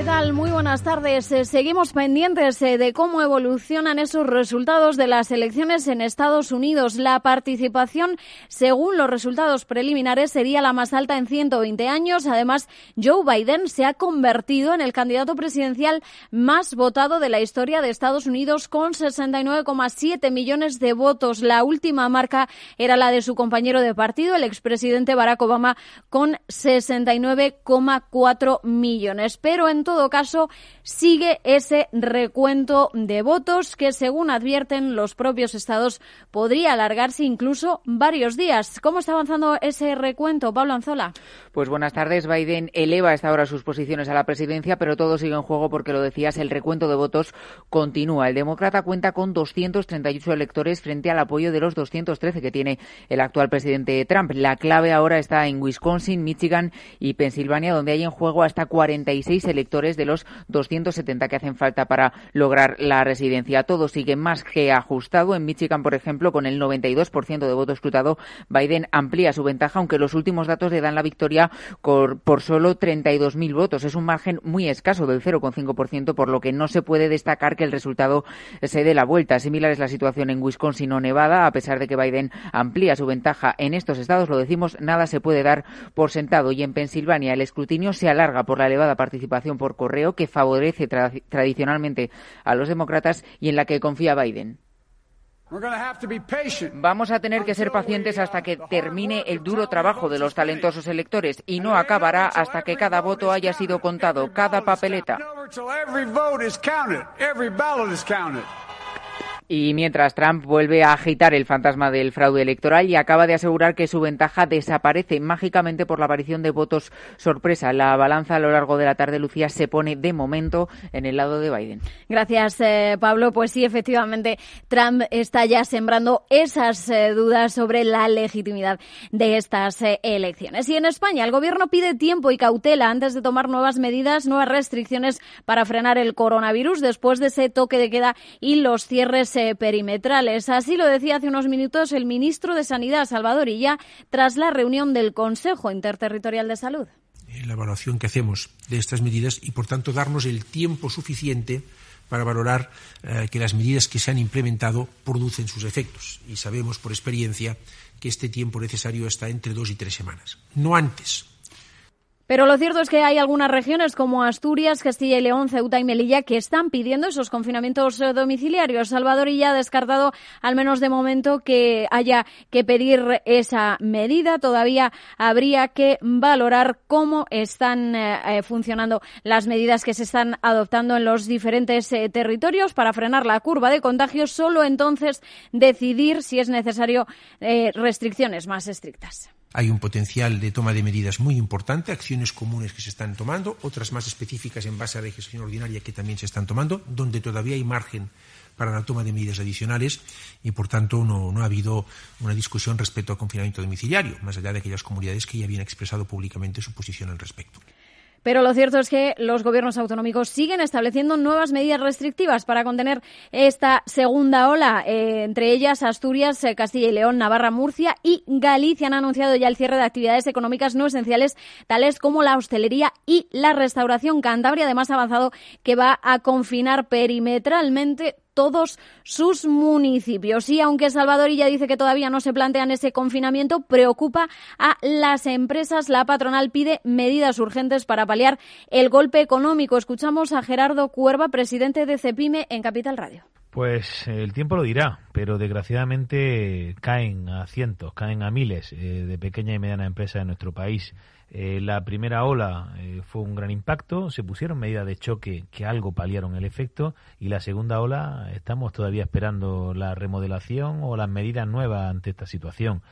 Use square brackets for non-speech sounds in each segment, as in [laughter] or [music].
¿Qué tal? Muy buenas tardes. Eh, seguimos pendientes eh, de cómo evolucionan esos resultados de las elecciones en Estados Unidos. La participación, según los resultados preliminares, sería la más alta en 120 años. Además, Joe Biden se ha convertido en el candidato presidencial más votado de la historia de Estados Unidos con 69,7 millones de votos. La última marca era la de su compañero de partido, el expresidente Barack Obama, con 69,4 millones. Pero en todo caso, sigue ese recuento de votos que, según advierten los propios estados, podría alargarse incluso varios días. ¿Cómo está avanzando ese recuento, Pablo Anzola? Pues buenas tardes. Biden eleva esta hora sus posiciones a la presidencia, pero todo sigue en juego porque lo decías, el recuento de votos continúa. El demócrata cuenta con 238 electores frente al apoyo de los 213 que tiene el actual presidente Trump. La clave ahora está en Wisconsin, Michigan y Pensilvania, donde hay en juego hasta 46 electores de los 270 que hacen falta para lograr la residencia. Todo sigue más que ajustado. En Michigan, por ejemplo, con el 92% de voto escrutado, Biden amplía su ventaja, aunque los últimos datos le dan la victoria por, por solo 32.000 votos. Es un margen muy escaso del 0,5%, por lo que no se puede destacar que el resultado se dé la vuelta. Similar es la situación en Wisconsin o Nevada, a pesar de que Biden amplía su ventaja en estos estados, lo decimos, nada se puede dar por sentado. Y en Pensilvania el escrutinio se alarga por la elevada participación por correo que favorece tradicionalmente a los demócratas y en la que confía Biden. Vamos a tener que ser pacientes hasta que termine el duro trabajo de los talentosos electores y no acabará hasta que cada voto haya sido contado, cada papeleta. Y mientras Trump vuelve a agitar el fantasma del fraude electoral y acaba de asegurar que su ventaja desaparece mágicamente por la aparición de votos sorpresa. La balanza a lo largo de la tarde, Lucía, se pone de momento en el lado de Biden. Gracias, eh, Pablo. Pues sí, efectivamente, Trump está ya sembrando esas eh, dudas sobre la legitimidad de estas eh, elecciones. Y en España, el Gobierno pide tiempo y cautela antes de tomar nuevas medidas, nuevas restricciones para frenar el coronavirus después de ese toque de queda y los cierres perimetrales. Así lo decía hace unos minutos el ministro de Sanidad, Salvador Illa, tras la reunión del Consejo Interterritorial de Salud. La evaluación que hacemos de estas medidas y, por tanto, darnos el tiempo suficiente para valorar eh, que las medidas que se han implementado producen sus efectos. Y sabemos por experiencia que este tiempo necesario está entre dos y tres semanas, no antes. Pero lo cierto es que hay algunas regiones como Asturias, Castilla y León, Ceuta y Melilla que están pidiendo esos confinamientos eh, domiciliarios. Salvador ya ha descartado, al menos de momento, que haya que pedir esa medida. Todavía habría que valorar cómo están eh, eh, funcionando las medidas que se están adoptando en los diferentes territorios para frenar la curva de contagios. Solo entonces decidir si es necesario restricciones más estrictas. Hay un potencial de toma de medidas muy importante, acciones comunes que se están tomando, otras más específicas en base a la legislación ordinaria que también se están tomando, donde todavía hay margen para la toma de medidas adicionales y, por tanto, no ha habido una discusión respecto al confinamiento domiciliario, más allá de aquellas comunidades que ya habían expresado públicamente su posición al respecto. Pero lo cierto es que los gobiernos autonómicos siguen estableciendo nuevas medidas restrictivas para contener esta segunda ola. Eh, entre ellas, Asturias, eh, Castilla y León, Navarra, Murcia y Galicia han anunciado ya el cierre de actividades económicas no esenciales, tales como la hostelería y la restauración. Cantabria, además, ha avanzado que va a confinar perimetralmente todos sus municipios. Y aunque Salvador ya dice que todavía no se plantean ese confinamiento, preocupa a las empresas. La patronal pide medidas urgentes para paliar el golpe económico. Escuchamos a Gerardo Cuerva, presidente de Cepime en Capital Radio. Pues el tiempo lo dirá, pero desgraciadamente caen a cientos, caen a miles eh, de pequeñas y medianas empresas en nuestro país. Eh, la primera ola eh, fue un gran impacto, se pusieron medidas de choque que algo paliaron el efecto y la segunda ola estamos todavía esperando la remodelación o las medidas nuevas ante esta situación.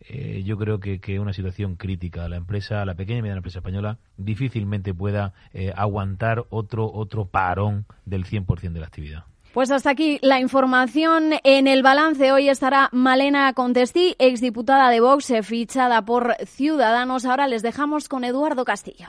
Eh, yo creo que es una situación crítica. La empresa, la pequeña y mediana empresa española, difícilmente pueda aguantar otro otro parón del 100% de la actividad. Pues hasta aquí la información. En el balance hoy estará Malena Contestí, exdiputada de Vox, fichada por Ciudadanos. Ahora les dejamos con Eduardo Castillo.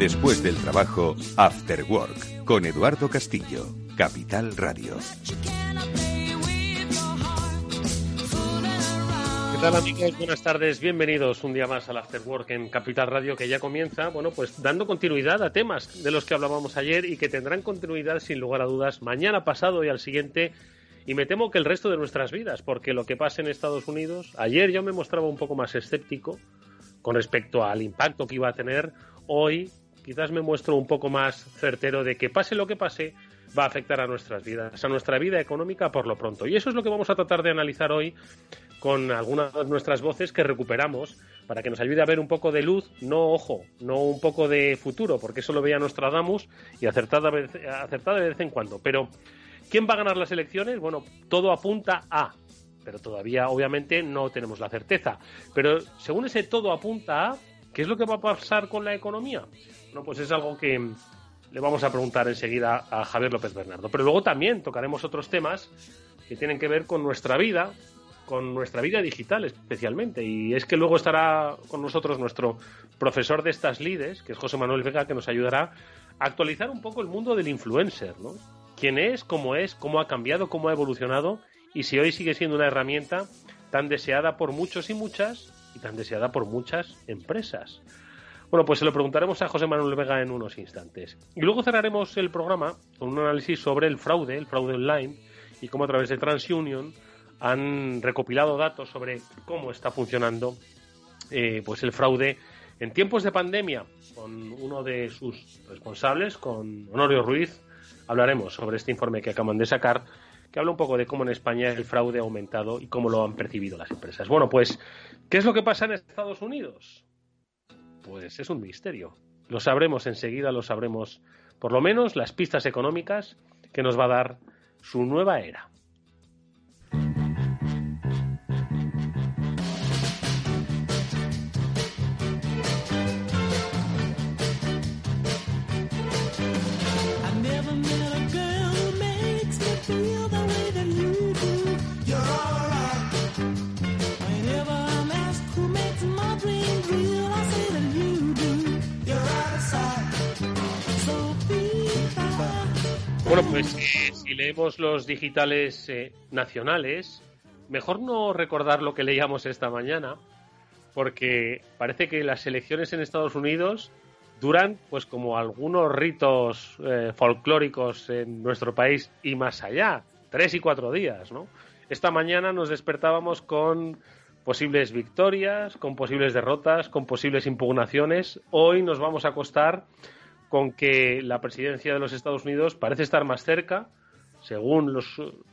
Después del trabajo, After Work, con Eduardo Castillo, Capital Radio. ¿Qué tal amigos? Buenas tardes, bienvenidos un día más al After Work en Capital Radio que ya comienza, bueno, pues dando continuidad a temas de los que hablábamos ayer y que tendrán continuidad sin lugar a dudas mañana pasado y al siguiente y me temo que el resto de nuestras vidas, porque lo que pasa en Estados Unidos, ayer yo me mostraba un poco más escéptico con respecto al impacto que iba a tener, hoy quizás me muestro un poco más certero de que pase lo que pase, va a afectar a nuestras vidas, a nuestra vida económica por lo pronto. Y eso es lo que vamos a tratar de analizar hoy con algunas de nuestras voces que recuperamos para que nos ayude a ver un poco de luz, no ojo, no un poco de futuro, porque eso lo veía Nostradamus y acertada, de vez en cuando. Pero, ¿quién va a ganar las elecciones? Bueno, todo apunta a, pero todavía obviamente no tenemos la certeza. Pero según ese todo apunta a, ¿qué es lo que va a pasar con la economía? No, pues es algo que le vamos a preguntar enseguida a Javier López Bernardo. Pero luego también tocaremos otros temas que tienen que ver con nuestra vida, con nuestra vida digital especialmente. Y es que luego estará con nosotros nuestro profesor de estas lides, que es José Manuel Vega, que nos ayudará a actualizar un poco el mundo del influencer, ¿no? ¿Quién es, cómo es, cómo ha cambiado, cómo ha evolucionado y si hoy sigue siendo una herramienta tan deseada por muchos y muchas y tan deseada por muchas empresas? Bueno, pues se lo preguntaremos a José Manuel Vega en unos instantes. Y luego cerraremos el programa con un análisis sobre el fraude, el fraude online, y cómo a través de TransUnion han recopilado datos sobre cómo está funcionando eh, pues el fraude en tiempos de pandemia. Con uno de sus responsables, con Honorio Ruiz, hablaremos sobre este informe que acaban de sacar, que habla un poco de cómo en España el fraude ha aumentado y cómo lo han percibido las empresas. Bueno, pues, ¿qué es lo que pasa en Estados Unidos? Pues es un misterio. Lo sabremos enseguida, lo sabremos por lo menos las pistas económicas que nos va a dar su nueva era. Pues eh, si leemos los digitales eh, nacionales, mejor no recordar lo que leíamos esta mañana, porque parece que las elecciones en Estados Unidos duran pues como algunos ritos eh, folclóricos en nuestro país y más allá, tres y cuatro días, ¿no? Esta mañana nos despertábamos con posibles victorias, con posibles derrotas, con posibles impugnaciones. Hoy nos vamos a acostar con que la presidencia de los Estados Unidos parece estar más cerca, según los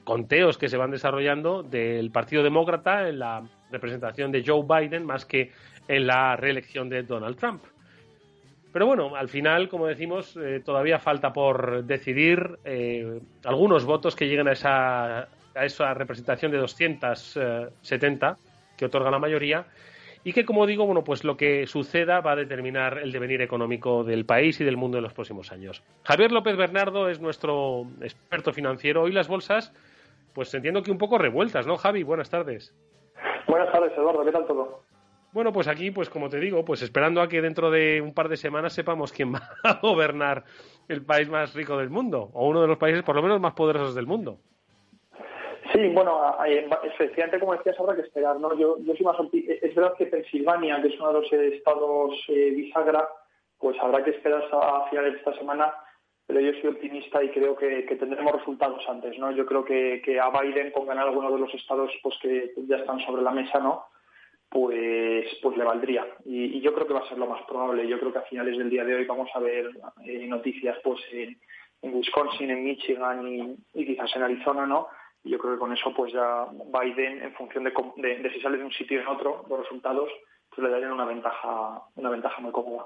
conteos que se van desarrollando, del Partido Demócrata en la representación de Joe Biden más que en la reelección de Donald Trump. Pero bueno, al final, como decimos, eh, todavía falta por decidir eh, algunos votos que lleguen a esa, a esa representación de 270 que otorga la mayoría y que, como digo, bueno, pues lo que suceda va a determinar el devenir económico del país y del mundo en los próximos años. Javier López Bernardo es nuestro experto financiero. Hoy las bolsas, pues entiendo que un poco revueltas, ¿no, Javi? Buenas tardes. Buenas tardes, Eduardo. ¿Qué tal todo? Bueno, pues aquí, pues como te digo, pues esperando a que dentro de un par de semanas sepamos quién [laughs] va a gobernar el país más rico del mundo, o uno de los países por lo menos más poderosos del mundo. Sí, bueno, efectivamente, como decías, habrá que esperar, ¿no? Yo, yo soy más Es verdad que Pensilvania, que es uno de los estados eh, bisagra, pues habrá que esperar a finales de esta semana, pero yo soy optimista y creo que, tendremos resultados antes, ¿no? Yo creo que, que a Biden, con ganar alguno de los estados pues que ya están sobre la mesa, ¿no? pues, pues le valdría. Y, yo creo que va a ser lo más probable. Yo creo que a finales del día de hoy vamos a ver eh, noticias pues en, Wisconsin, en Michigan y, quizás en Arizona, ¿no? Y yo creo que con eso pues ya Biden, en función de, de, si sale de un sitio en otro, los resultados, pues le darían una ventaja, una ventaja muy cómoda.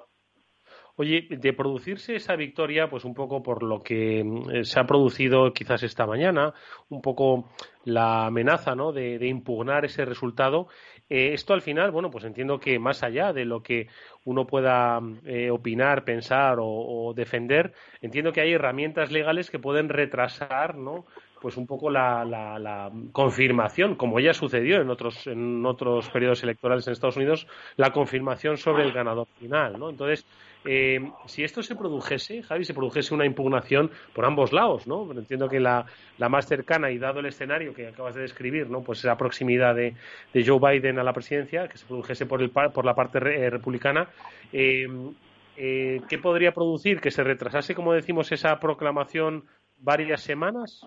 Oye, de producirse esa victoria, pues un poco por lo que mm, se ha producido quizás esta mañana, un poco la amenaza ¿no? de, impugnar ese resultado, eh, esto al final, bueno, pues entiendo que más allá de lo que uno pueda eh, opinar, pensar o, defender, entiendo que hay herramientas legales que pueden retrasar, ¿no? Pues un poco la, la, confirmación, como ya sucedió en otros, en otros periodos electorales en Estados Unidos, la confirmación sobre el ganador final, ¿no? Entonces, eh, si esto se produjese, Javi, se produjese una impugnación por ambos lados, ¿no? entiendo que la, más cercana y dado el escenario que acabas de describir, ¿no? Pues la proximidad de, Joe Biden a la presidencia, que se produjese por, el, por la parte eh, republicana, eh, ¿qué podría producir? ¿Que se retrasase, como decimos, esa proclamación varias semanas?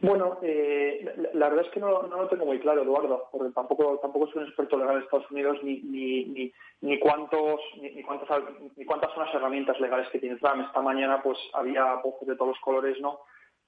Bueno, eh, la, verdad es que no, no, lo tengo muy claro, Eduardo, porque tampoco tampoco soy un experto legal de Estados Unidos ni ni, ni, ni cuántos ni, cuántos ni cuántas son las herramientas legales que tiene Trump. Esta mañana pues había voces de todos los colores, ¿no?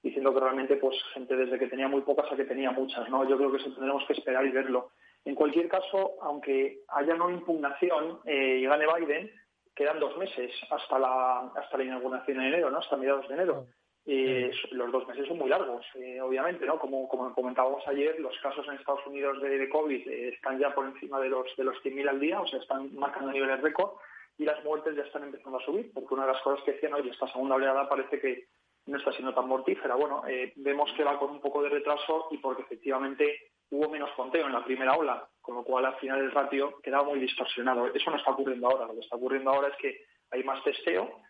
Diciendo que realmente pues gente desde que tenía muy pocas a que tenía muchas, ¿no? Yo creo que eso tendremos que esperar y verlo. En cualquier caso, aunque haya no impugnación eh, y gane Biden, quedan dos meses hasta la hasta la inauguración en enero, ¿no? Hasta mediados de enero. Eh, los dos meses son muy largos, eh, obviamente, ¿no? Como, como comentábamos ayer, los casos en Estados Unidos de, COVID eh, están ya por encima de los de los 100.000 al día, o sea, están marcando niveles récord y las muertes ya están empezando a subir, porque una de las cosas que decían, hoy esta segunda oleada parece que no está siendo tan mortífera. Bueno, vemos que va con un poco de retraso y porque efectivamente hubo menos conteo en la primera ola, con lo cual al final el ratio quedaba muy distorsionado. Eso no está ocurriendo ahora, lo que está ocurriendo ahora es que hay más testeo,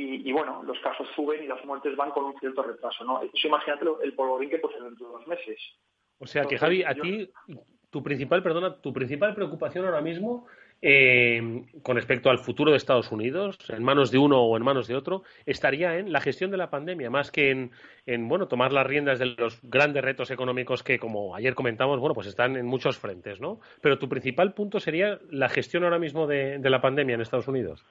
y, bueno, los casos suben y las muertes van con un cierto retraso, ¿no? Eso imagínate el polvorín que puede ser dentro de dos meses. O sea que Javi, a ti tu principal, perdona, tu principal preocupación ahora mismo eh, con respecto al futuro de Estados Unidos, en manos de uno o en manos de otro, estaría en la gestión de la pandemia, más que en, en, bueno, tomar las riendas de los grandes retos económicos que, como ayer comentamos, bueno, pues están en muchos frentes, ¿no? Pero tu principal punto sería la gestión ahora mismo de, de la pandemia en Estados Unidos.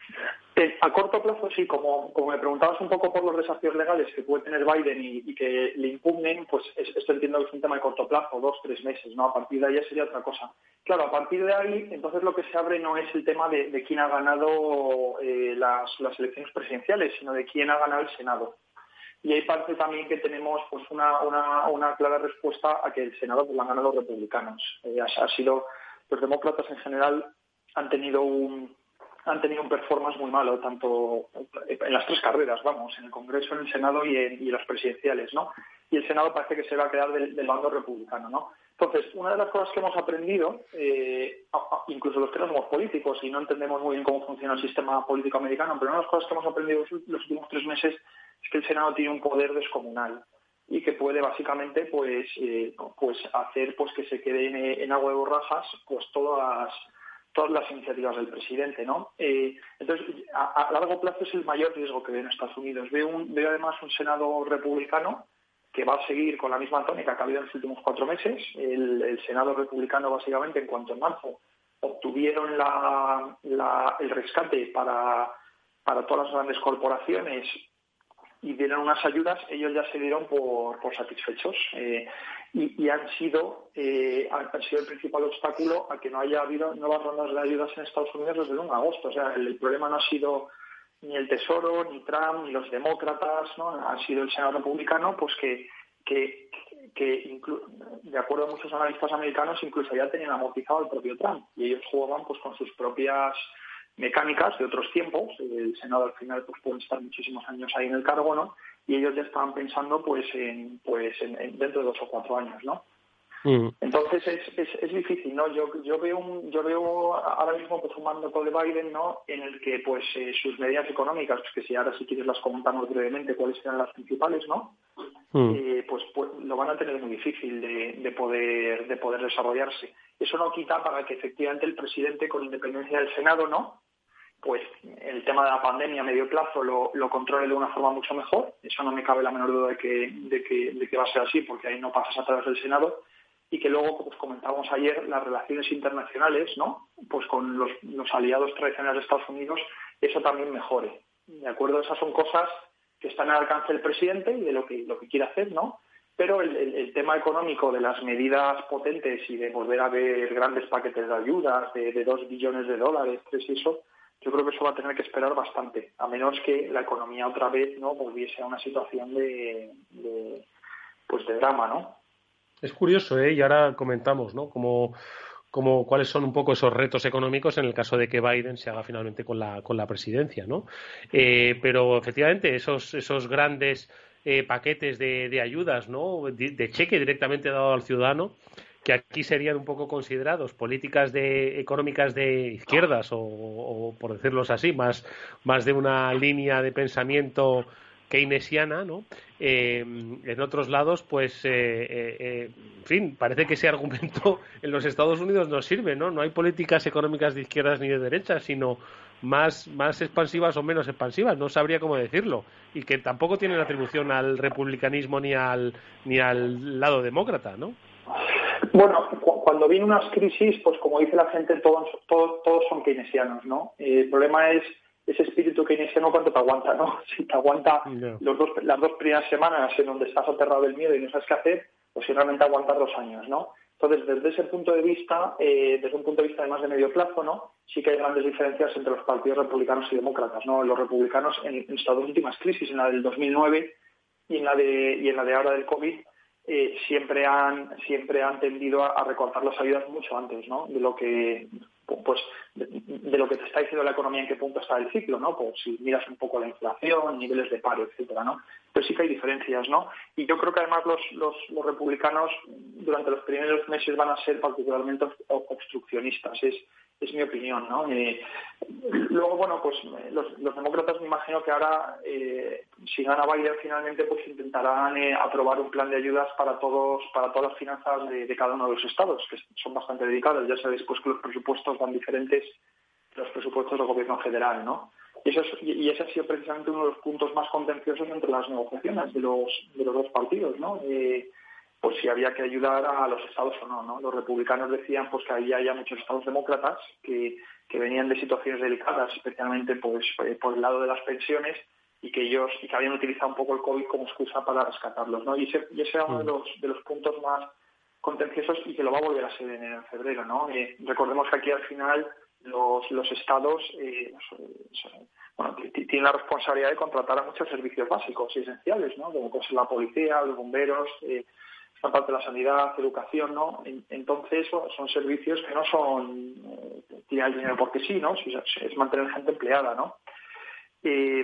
A corto plazo, sí, como, me preguntabas un poco por los desafíos legales que puede tener Biden y, que le impugnen, pues esto entiendo que es un tema de corto plazo, dos, tres meses, ¿no? A partir de ahí sería otra cosa. Claro, a partir de ahí, entonces lo que se abre no es el tema de, quién ha ganado eh, las, elecciones presidenciales, sino de quién ha ganado el Senado. Y hay parte también que tenemos pues una, una, clara respuesta a que el Senado pues, lo han ganado los republicanos. Eh, ha sido, los demócratas en general han tenido un han tenido un performance muy malo, tanto en las tres carreras, vamos, en el Congreso, en el Senado y en las presidenciales, ¿no? Y el Senado parece que se va a quedar del, bando republicano, ¿no? Entonces, una de las cosas que hemos aprendido, eh, incluso los que no somos políticos y no entendemos muy bien cómo funciona el sistema político americano, pero una de las cosas que hemos aprendido los últimos tres meses es que el Senado tiene un poder descomunal y que puede básicamente pues eh, pues hacer pues que se queden en agua de borrajas pues todas las todas las iniciativas del presidente, ¿no? Eh, entonces, a, largo plazo es el mayor riesgo que ve en Estados Unidos. Veo, además un Senado republicano que va a seguir con la misma tónica que ha habido en los últimos cuatro meses. El, Senado republicano, básicamente, en cuanto en marzo obtuvieron el rescate para, para todas las grandes corporaciones y dieron unas ayudas, ellos ya se dieron por, satisfechos eh, y, han sido eh, han, sido el principal obstáculo a que no haya habido nuevas rondas de ayudas en Estados Unidos desde el 1 de agosto. O sea, el, problema no ha sido ni el Tesoro, ni Trump, ni los demócratas, ¿no? Ha sido el Senado republicano, pues que, que, que de acuerdo a muchos analistas americanos incluso ya tenían amortizado el propio Trump y ellos jugaban pues con sus propias mecánicas de otros tiempos. El Senado al final pues pueden estar muchísimos años ahí en el cargo no y ellos ya estaban pensando pues en pues en, dentro de dos o cuatro años no mm. entonces es, es, es, difícil no yo yo veo un, yo veo ahora mismo pues un mandato de Biden no en el que pues eh, sus medidas económicas pues que si ahora si quieres las comentamos brevemente cuáles serán las principales no mm. eh, pues, pues, lo van a tener muy difícil de, de poder de poder desarrollarse. Eso no quita para que efectivamente el presidente con independencia del Senado no pues el tema de la pandemia a medio plazo lo, controle de una forma mucho mejor. Eso no me cabe la menor duda de que, de que, de que va a ser así, porque ahí no pasas a través del Senado. Y que luego, como comentábamos ayer, las relaciones internacionales, ¿no? Pues con los, aliados tradicionales de Estados Unidos, eso también mejore. ¿De acuerdo? Esas son cosas que están al alcance del presidente y de lo que, lo que quiere hacer, ¿no? Pero el, tema económico de las medidas potentes y de volver a ver grandes paquetes de ayudas de, dos billones de dólares, y eso, yo creo que eso va a tener que esperar bastante, a menos que la economía otra vez no volviese a una situación de, pues de drama, ¿no? Es curioso, ¿eh? Y ahora comentamos, ¿no? Como, como cuáles son un poco esos retos económicos en el caso de que Biden se haga finalmente con la, con la presidencia, ¿no? Eh, pero efectivamente, esos, esos grandes eh, paquetes de, de, ayudas, ¿no? de, cheque directamente dado al ciudadano, que aquí serían un poco considerados políticas de, económicas de izquierdas o, por decirlo así, más, más de una línea de pensamiento keynesiana, ¿no? Eh, en otros lados, pues, eh, eh, en fin, parece que ese argumento [laughs] en los Estados Unidos no sirve, ¿no? No hay políticas económicas de izquierdas ni de derechas, sino más, más expansivas o menos expansivas, no sabría cómo decirlo, y que tampoco tienen atribución al republicanismo ni al, ni al lado demócrata, ¿no? Bueno, cuando viene unas crisis, pues como dice la gente, todos, todos, todos son keynesianos, ¿no? Eh, el problema es ese espíritu keynesiano cuánto te aguanta, ¿no? [laughs] Si te aguanta los dos, las dos primeras semanas en donde estás aterrado del miedo y no sabes qué hacer, pues si realmente aguantar dos años, ¿no? Entonces, desde ese punto de vista, eh, desde un punto de vista de más de medio plazo, ¿no? Sí que hay grandes diferencias entre los partidos republicanos y demócratas, ¿no? Los republicanos en, en estas dos últimas crisis, en la del 2009 y en la de, y en la de ahora del COVID, eh, siempre han siempre han tendido a, recortar las ayudas mucho antes ¿no? de lo que pues de, lo que te está diciendo la economía en qué punto está el ciclo no pues si miras un poco la inflación niveles de paro etcétera no pero sí que hay diferencias no y yo creo que además los, los, los republicanos durante los primeros meses van a ser particularmente obstruccionistas. Es es mi opinión, ¿no? Eh, luego, bueno, pues eh, los, demócratas me imagino que ahora, eh, si gana Biden finalmente, pues intentarán aprobar un plan de ayudas para todos, para todas las finanzas de, cada uno de los estados, que son bastante dedicados. Ya sabéis, pues que los presupuestos van diferentes de los presupuestos del gobierno federal, ¿no? Y, eso y ese ha sido precisamente uno de los puntos más contenciosos entre las negociaciones de los, de los dos partidos, ¿no? Pues si había que ayudar a los estados o no, ¿no? Los republicanos decían pues que había ya muchos estados demócratas que, que venían de situaciones delicadas, especialmente pues eh, por el lado de las pensiones y que ellos y que habían utilizado un poco el COVID como excusa para rescatarlos, ¿no? Y ese, y ese era uno de mm. los, de los puntos más contenciosos y que lo va a volver a ser en, febrero, ¿no? Eh, recordemos que aquí al final los, los estados eh, bueno, tienen la responsabilidad de contratar a muchos servicios básicos y esenciales, ¿no? Como pues la policía, los bomberos, eh, esta parte de la sanidad, educación, ¿no? Entonces son servicios que no son eh, tirar el dinero porque sí, ¿no? Es mantener gente empleada, ¿no? Eh,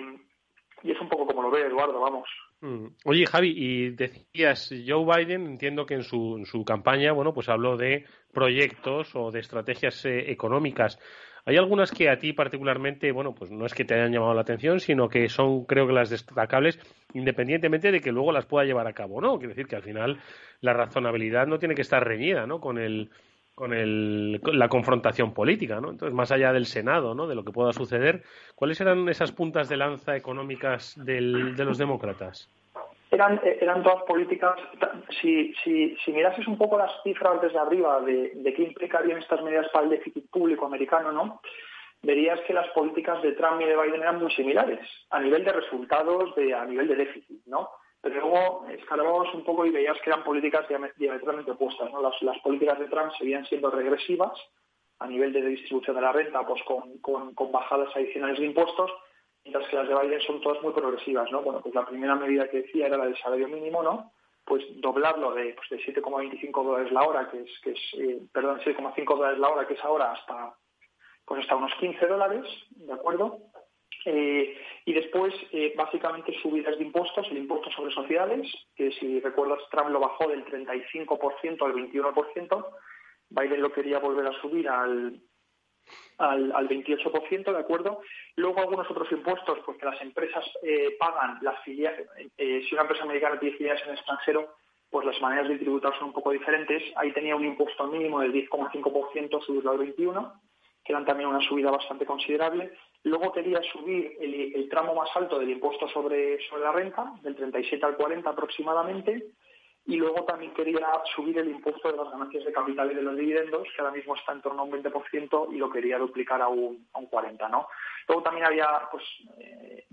y es un poco como lo ve Eduardo, vamos. Mm. Oye, Javi, y decías, Joe Biden, entiendo que en su, en su campaña, bueno, pues habló de proyectos o de estrategias eh, económicas. Hay algunas que a ti particularmente, bueno, pues no es que te hayan llamado la atención, sino que son, creo que las destacables, independientemente de que luego las pueda llevar a cabo, ¿no? Quiere decir que al final la razonabilidad no tiene que estar reñida, ¿no? Con el, con, el, la confrontación política, ¿no? Entonces, más allá del Senado, ¿no? De lo que pueda suceder, ¿cuáles eran esas puntas de lanza económicas del, de los demócratas? Eran, eran todas políticas. Si, si, si mirases un poco las cifras desde arriba de, qué implicarían estas medidas para el déficit público americano, ¿no? verías que las políticas de Trump y de Biden eran muy similares a nivel de resultados, a nivel de déficit, ¿no? Pero luego escarbamos un poco y veías que eran políticas diametralmente opuestas, ¿no? Las, las políticas de Trump seguían siendo regresivas a nivel de distribución de la renta, pues con, con, con bajadas adicionales de impuestos, mientras que las de Biden son todas muy progresivas, ¿no? Bueno, pues la primera medida que decía era la del salario mínimo, ¿no? pues doblarlo de, pues, de 7,25 dólares la hora, que es, que es eh, perdón, 7,5 dólares la hora, que es ahora hasta, pues hasta unos 15 dólares, ¿de acuerdo? Eh, y después, eh, básicamente, subidas de impuestos, el impuesto sobre sociedades, que si recuerdas, Trump lo bajó del 35% al 21%, Biden lo quería volver a subir al, al, al 28%, ¿de acuerdo? Luego algunos otros impuestos, pues que las empresas eh, pagan las filiales, si una empresa americana tiene filiales en el extranjero, pues las maneras de tributar son un poco diferentes. Ahí tenía un impuesto mínimo del 10,5%, subirlo al 21%, que eran también una subida bastante considerable. Luego quería subir el, tramo más alto del impuesto sobre, sobre la renta, del 37 al 40 aproximadamente, y luego también quería subir el impuesto de las ganancias de capital y de los dividendos, que ahora mismo está en torno a un 20% y lo quería duplicar a un, a un 40%. ¿no? Luego también había pues, eh,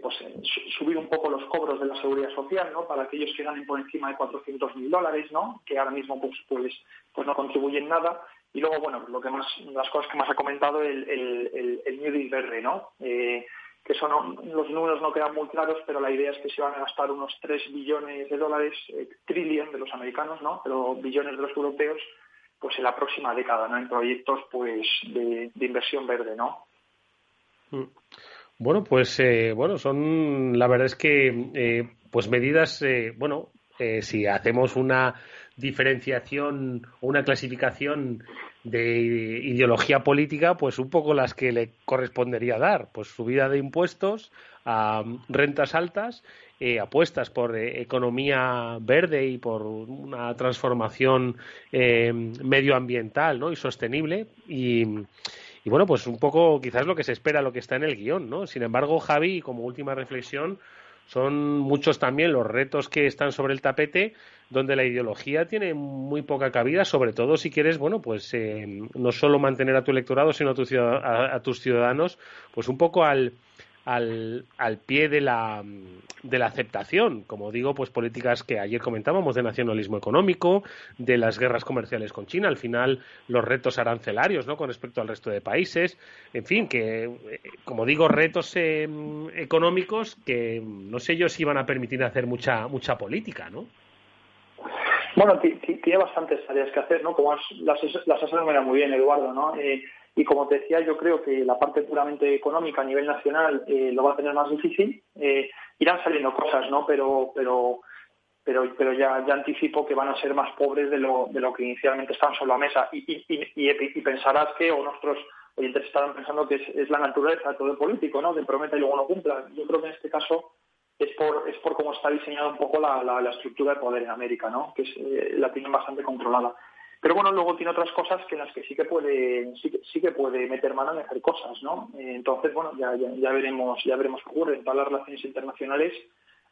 pues eh, subir un poco los cobros de la seguridad social ¿no? para aquellos que ganen por encima de 400.000 dólares, ¿no? que ahora mismo pues, pues, pues no contribuyen nada. Y luego, bueno, lo que más, las cosas que más ha comentado, el, el, el, New Deal verde, ¿no? Eh, que son, los números no quedan muy claros, pero la idea es que se van a gastar unos 3 billones de dólares, eh, trillion de los americanos, ¿no? Pero billones de los europeos, pues en la próxima década, ¿no? En proyectos, pues, de, inversión verde, ¿no? Mm. Bueno, pues, eh, bueno, son, la verdad es que, eh, pues medidas, eh, bueno, si hacemos una diferenciación o una clasificación de ideología política, pues un poco las que le correspondería dar, pues subida de impuestos a rentas altas, eh, apuestas por eh, economía verde y por una transformación eh, medioambiental ¿no? y sostenible y, y bueno, pues un poco quizás lo que se espera, lo que está en el guion, ¿no? Sin embargo, Javi, como última reflexión, son muchos también los retos que están sobre el tapete donde la ideología tiene muy poca cabida, sobre todo si quieres, bueno, pues eh, no solo mantener a tu electorado, sino a, tus ciudadanos, pues un poco al, al, al pie de la, de la aceptación, como digo, pues políticas que ayer comentábamos de nacionalismo económico, de las guerras comerciales con China, al final los retos arancelarios, ¿no? Con respecto al resto de países, en fin, que, eh, como digo, retos eh, económicos que no sé yo si van a permitir hacer mucha, mucha política, ¿no? Bueno, tiene bastantes tareas que hacer, ¿no? Como las, las has muy bien, Eduardo, ¿no? Eh, y como te decía, yo creo que la parte puramente económica a nivel nacional eh, lo va a tener más difícil. Eh, irán saliendo cosas, ¿no? Pero, pero, pero, pero ya, ya anticipo que van a ser más pobres de lo, de lo que inicialmente estaban sobre la mesa. Y, y, y, y pensarás que, o nuestros oyentes estarán pensando que es, la naturaleza de todo el político, ¿no? De promete y luego no cumpla. Yo creo que en este caso es por, es por cómo está diseñada un poco la, la, estructura de poder en América, ¿no? que eh, la tienen bastante controlada. Pero bueno, luego tiene otras cosas que en las que sí que puede, sí que, puede meter mano en hacer cosas, ¿no? Eh, entonces, bueno, ya, ya, veremos, ya veremos qué ocurre. En todas las relaciones internacionales,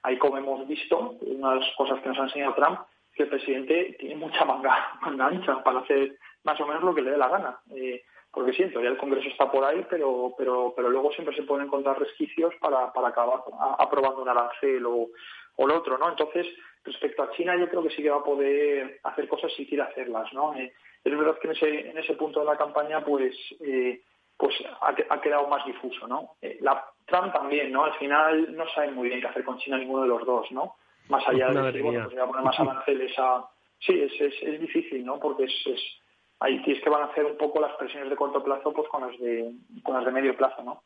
ahí como hemos visto, una de las cosas que nos ha enseñado Trump, que el presidente tiene mucha manga, [laughs] manga ancha para hacer más o menos lo que le dé la gana. Eh, porque sí, todavía el Congreso está por ahí, pero, pero, pero luego siempre se pueden encontrar resquicios para, para acabar aprobando un arancel o, o lo otro, ¿no? Entonces, respecto a China, yo creo que sí que va a poder hacer cosas si quiere hacerlas, ¿no? Eh, es verdad que en ese, en ese punto de la campaña, pues, eh, pues ha, quedado más difuso, ¿no? Eh, la Trump también, ¿no? Al final no sabe muy bien qué hacer con China ninguno de los dos, ¿no? Más allá de decir, bueno, pues voy a poner más [laughs] aranceles a... Sí, es, es, es difícil, ¿no? Porque es, es ahí es que van a hacer un poco las presiones de corto plazo pues con las de, con las de medio plazo, ¿no?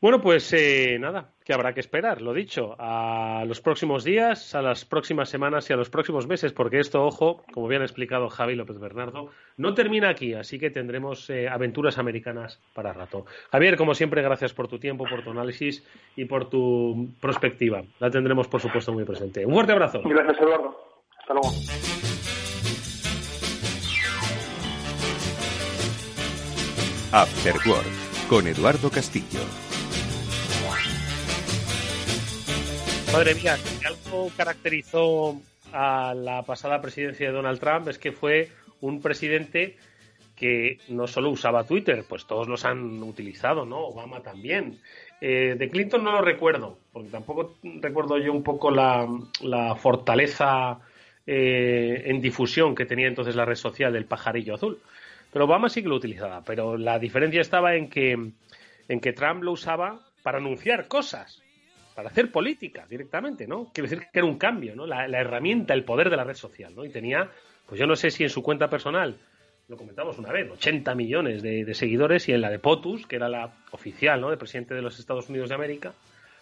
Bueno, pues eh, nada, que habrá que esperar, lo dicho, a los próximos días, a las próximas semanas y a los próximos meses, porque esto, ojo, como bien ha explicado Javi López Bernardo, no termina aquí, así que tendremos eh, aventuras americanas para rato. Javier, como siempre, gracias por tu tiempo, por tu análisis y por tu perspectiva. La tendremos, por supuesto, muy presente. Un fuerte abrazo. Gracias, Eduardo. Hasta luego. After Work con Eduardo Castillo. Madre mía, si algo caracterizó a la pasada presidencia de Donald Trump es que fue un presidente que no solo usaba Twitter, pues todos los han utilizado, ¿no? Obama también. Eh, de Clinton no lo recuerdo, porque tampoco recuerdo yo un poco la, fortaleza eh, en difusión que tenía entonces la red social del pajarillo azul. Pero Obama sí que lo utilizaba, pero la diferencia estaba en que, en que Trump lo usaba para anunciar cosas. para hacer política directamente, ¿no? Quiere decir que era un cambio, ¿no? La, herramienta, el poder de la red social, ¿no? Y tenía, pues yo no sé si en su cuenta personal, lo comentamos una vez, 80 millones de, seguidores y en la de POTUS, que era la oficial, ¿no? De presidente de los Estados Unidos de América,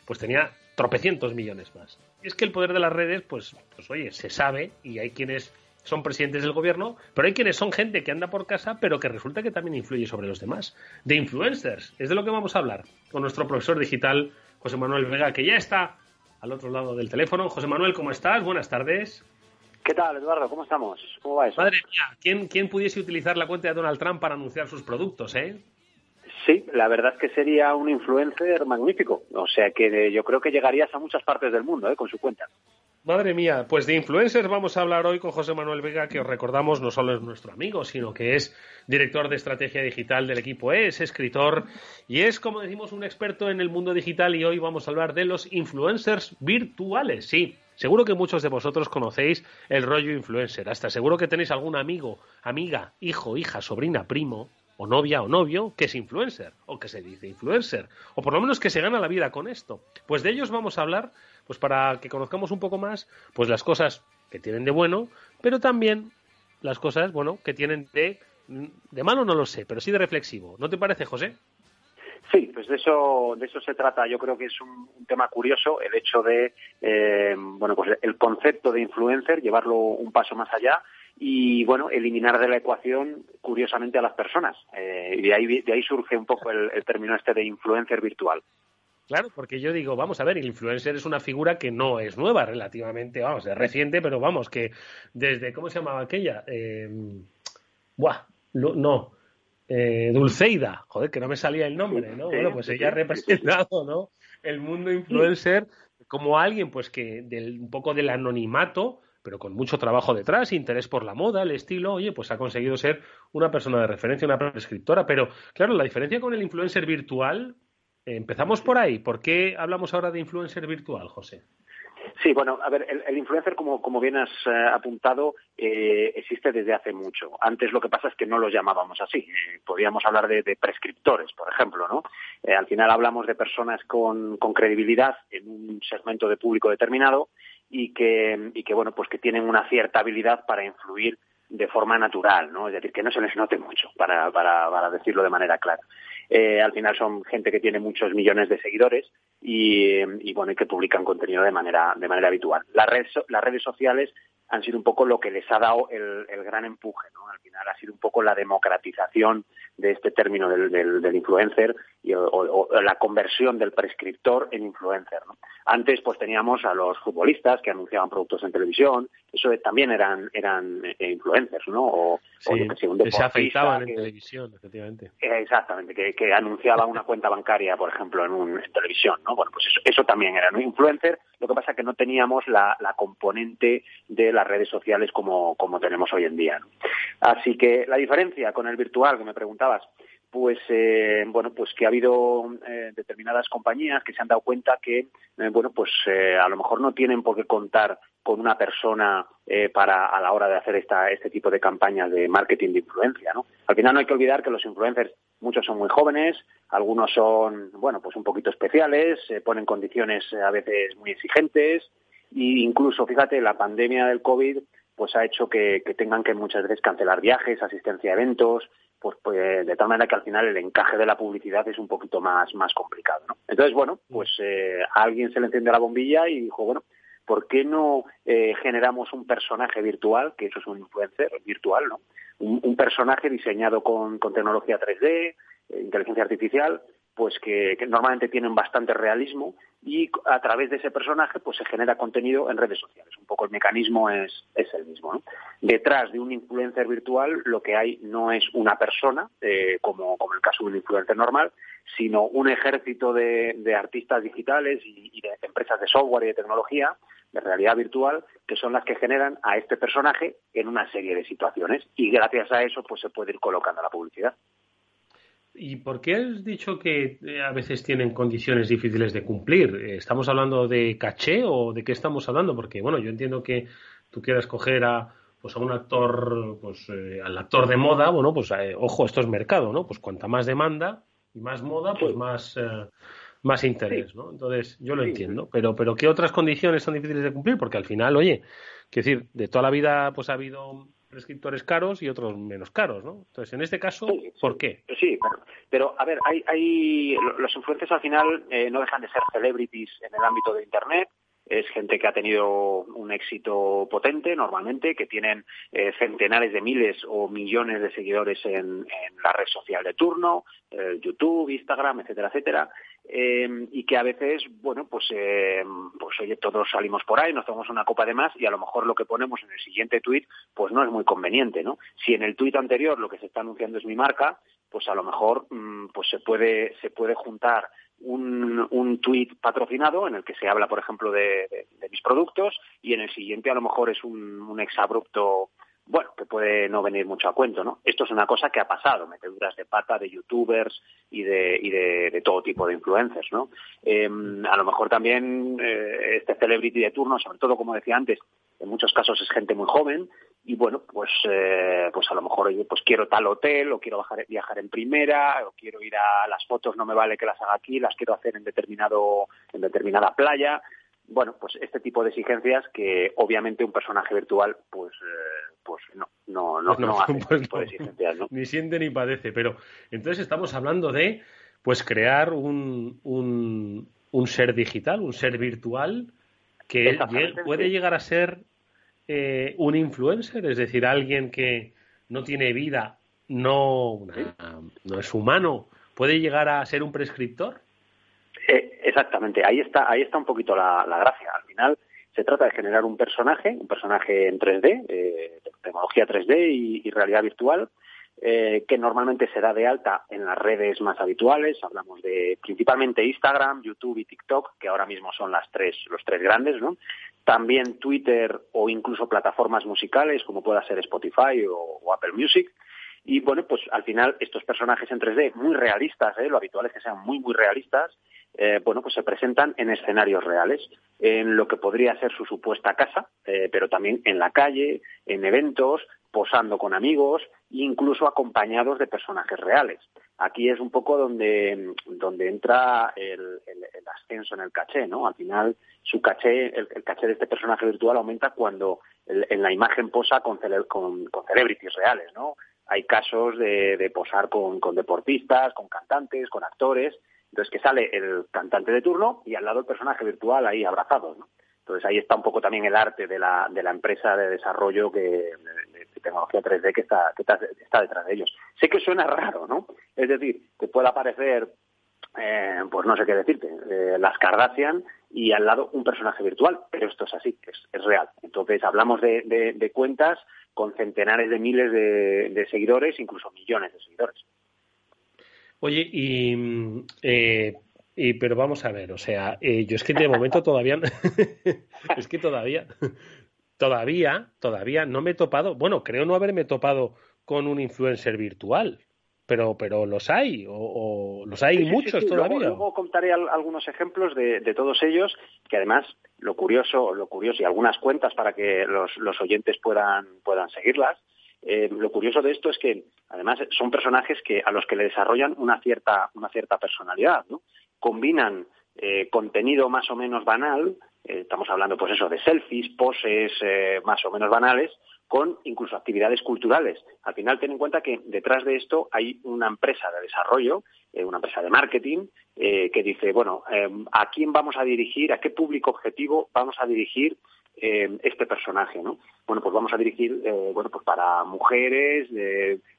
pues tenía tropecientos millones más. Es que el poder de las redes, pues, pues oye, se sabe y hay quienes son presidentes del gobierno, pero hay quienes son gente que anda por casa, pero que resulta que también influye sobre los demás. De influencers, es de lo que vamos a hablar con nuestro profesor digital, José Manuel Vega, que ya está al otro lado del teléfono. José Manuel, ¿cómo estás? Buenas tardes. ¿Qué tal, Eduardo? ¿Cómo estamos? ¿Cómo va eso? Madre mía, ¿quién, ¿quién pudiese utilizar la cuenta de Donald Trump para anunciar sus productos, eh? Sí, la verdad es que sería un influencer magnífico. O sea que yo creo que llegarías a muchas partes del mundo ¿eh? con su cuenta. Madre mía, pues de influencers vamos a hablar hoy con José Manuel Vega, que os recordamos no solo es nuestro amigo, sino que es director de estrategia digital del equipo E, es escritor y es, como decimos, un experto en el mundo digital y hoy vamos a hablar de los influencers virtuales. Sí, seguro que muchos de vosotros conocéis el rollo influencer, hasta seguro que tenéis algún amigo, amiga, hijo, hija, sobrina, primo o novia o novio que es influencer o que se dice influencer o por lo menos que se gana la vida con esto. Pues de ellos vamos a hablar pues para que conozcamos un poco más pues las cosas que tienen de bueno, pero también las cosas, bueno, que tienen de de malo no lo sé, pero sí de reflexivo. ¿No te parece, José? Sí, pues de eso, de eso se trata. Yo creo que es un, tema curioso el hecho de, eh, bueno, pues el concepto de influencer, llevarlo un paso más allá y bueno, eliminar de la ecuación curiosamente a las personas. Eh, y de ahí, de ahí surge un poco el, término este de influencer virtual. Claro, porque yo digo, vamos a ver, el influencer es una figura que no es nueva relativamente, vamos, es reciente, pero vamos, que desde, ¿cómo se llamaba aquella? Eh, buah, no, eh, Dulceida, joder, que no me salía el nombre, ¿no? bueno, pues ella ha representado, ¿no? El mundo influencer como alguien, pues que del, un poco del anonimato, pero con mucho trabajo detrás, interés por la moda, el estilo, oye, pues ha conseguido ser una persona de referencia, una prescriptora. Pero claro, la diferencia con el influencer virtual, empezamos por ahí. ¿Por qué hablamos ahora de influencer virtual, José? Sí, bueno, a ver, el, influencer, como, como, bien has eh, apuntado, eh, existe desde hace mucho. Antes lo que pasa es que no los llamábamos así. podríamos hablar de, prescriptores, por ejemplo, ¿no? al final hablamos de personas con, con credibilidad en un segmento de público determinado y que, y que bueno, pues que tienen una cierta habilidad para influir de forma natural, ¿no? Es decir, que no se les note mucho, para, para, para decirlo de manera clara. Eh, al final son gente que tiene muchos millones de seguidores y, y bueno, y que publican contenido de manera, de manera habitual. Las redes, las redes sociales han sido un poco lo que les ha dado el, el gran empuje, ¿no? Al final ha sido un poco la democratización de este término del, del, influencer y, o, la conversión del prescriptor en influencer. ¿no? Antes pues teníamos a los futbolistas que anunciaban productos en televisión, eso también eran eran eh, influencers, ¿no? O, que, se afeitaban en televisión, efectivamente. exactamente, que, que, anunciaba una cuenta bancaria, por ejemplo, en, un, en televisión, ¿no? Bueno, pues eso, eso también era un influencer, lo que pasa es que no teníamos la, la componente de las redes sociales como, como tenemos hoy en día. Así que la diferencia con el virtual que me preguntabas, pues eh, bueno pues que ha habido eh, determinadas compañías que se han dado cuenta que eh, bueno pues a lo mejor no tienen por qué contar con una persona para a la hora de hacer esta, este tipo de campañas de marketing de influencia no al final no hay que olvidar que los influencers muchos son muy jóvenes algunos son bueno pues un poquito especiales ponen condiciones a veces muy exigentes e incluso fíjate la pandemia del covid pues ha hecho que, tengan que muchas veces cancelar viajes, asistencia a eventos, pues, pues, de tal manera que al final el encaje de la publicidad es un poquito más, más complicado, ¿no? Entonces, bueno, pues eh, a alguien se le encendió la bombilla y dijo, bueno, ¿por qué no eh, generamos un personaje virtual, que eso es un influencer virtual, ¿no? Un, personaje diseñado con, con tecnología 3D, eh, inteligencia artificial, pues que, normalmente tienen bastante realismo y a través de ese personaje pues se genera contenido en redes sociales. Un poco el mecanismo es, es el mismo. Detrás de un influencer virtual lo que hay no es una persona, eh, como, como el caso de un influencer normal, sino un ejército de, artistas digitales y, y, de empresas de software y de tecnología, de realidad virtual, que son las que generan a este personaje en una serie de situaciones y gracias a eso pues se puede ir colocando la publicidad. ¿Y por qué has dicho que eh, a veces tienen condiciones difíciles de cumplir? ¿Estamos hablando de caché o de qué estamos hablando? Porque, bueno, yo entiendo que tú quieras coger a, pues a un actor, pues eh, al actor de moda, bueno, pues eh, ojo, esto es mercado, ¿no? Pues cuanta más demanda y más moda, pues más, más interés, ¿no? Entonces, yo lo entiendo, pero, pero ¿qué otras condiciones son difíciles de cumplir? Porque al final, oye, quiero decir, de toda la vida pues ha habido prescriptores caros y otros menos caros, ¿no? Entonces, en este caso, ¿por qué? Sí, pero, a ver, hay, hay los influencers al final eh, no dejan de ser celebrities en el ámbito de Internet, es gente que ha tenido un éxito potente normalmente, que tienen eh, centenares de miles o millones de seguidores en, la red social de turno, eh, YouTube, Instagram, etcétera, etcétera, eh, y que a veces, bueno, pues, pues oye, todos salimos por ahí, nos tomamos una copa de más y a lo mejor lo que ponemos en el siguiente tuit, pues no es muy conveniente, ¿no? Si en el tuit anterior lo que se está anunciando es mi marca, pues a lo mejor mm, pues se puede se puede juntar un, un tuit patrocinado en el que se habla, por ejemplo, de, mis productos y en el siguiente a lo mejor es un, un exabrupto bueno, que puede no venir mucho a cuento, ¿no? Esto es una cosa que ha pasado, meteduras de pata de youtubers y de, y de, todo tipo de influencers, ¿no? Em, a lo mejor también eh, este celebrity de turno, sobre todo, como decía antes, en muchos casos es gente muy joven y bueno, pues, eh, pues a lo mejor pues quiero tal hotel o quiero viajar en primera o quiero ir a las fotos, no me vale que las haga aquí, las quiero hacer en determinado en determinada playa. Bueno, pues este tipo de exigencias que obviamente un personaje virtual pues eh, pues no no no, no, [laughs] hace este tipo de exigencias, ¿no? Ni siente ni padece, pero entonces estamos hablando de pues crear un, un, un ser digital, un ser virtual que puede llegar a ser eh, un influencer, es decir, alguien que no tiene vida, no, no es humano, puede llegar a ser un prescriptor. Eh, exactamente, ahí está, ahí está un poquito la, gracia. Al final se trata de generar un personaje, un personaje en 3D, eh, tecnología 3D y, realidad virtual, que normalmente se da de alta en las redes más habituales. Hablamos de principalmente Instagram, YouTube y TikTok, que ahora mismo son las tres, los tres grandes, ¿no? también Twitter o incluso plataformas musicales como pueda ser Spotify o, Apple Music. Y bueno, pues al final estos personajes en 3D muy realistas, ¿eh? lo habitual es que sean muy, muy realistas, eh, bueno, pues se presentan en escenarios reales, en lo que podría ser su supuesta casa, eh, pero también en la calle, en eventos, posando con amigos, incluso acompañados de personajes reales. Aquí es un poco donde, donde entra el, ascenso en el caché, ¿no? Al final, su caché, el, caché de este personaje virtual aumenta cuando en la imagen posa con, celebrities reales, ¿no? Hay casos de, de posar con deportistas, con cantantes, con actores, entonces que sale el cantante de turno y al lado el personaje virtual ahí abrazado, ¿no? Entonces ahí está un poco también el arte de la, de la empresa de desarrollo que, de, tecnología 3D que está, que está, detrás de ellos. Sé que suena raro, ¿no? Es decir, que pueda aparecer, eh, pues no sé qué decirte, eh, las Kardashian y al lado un personaje virtual, pero esto es así, es, es real. Entonces hablamos de, de, cuentas con centenares de miles de, seguidores, incluso millones de seguidores. Oye, y eh, y, pero vamos a ver, o sea, eh, yo es que de momento todavía, [laughs] es que todavía, todavía, todavía no me he topado, bueno, creo no haberme topado con un influencer virtual, pero, pero los hay, o, los hay muchos todavía. Luego, contaré algunos ejemplos de, de, todos ellos, que además lo curioso, lo curioso y algunas cuentas para que los, los oyentes puedan, puedan seguirlas. Eh, lo curioso de esto es que además son personajes que a los que le desarrollan una cierta una cierta personalidad, ¿no? combinan eh, contenido más o menos banal, eh, estamos hablando pues eso de selfies, poses más o menos banales, con incluso actividades culturales. Al final ten en cuenta que detrás de esto hay una empresa de desarrollo, una empresa de marketing, que dice, bueno, ¿a quién vamos a dirigir, a qué público objetivo vamos a dirigir eh, este personaje, ¿no? Bueno, pues vamos a dirigir, eh, bueno, pues para mujeres,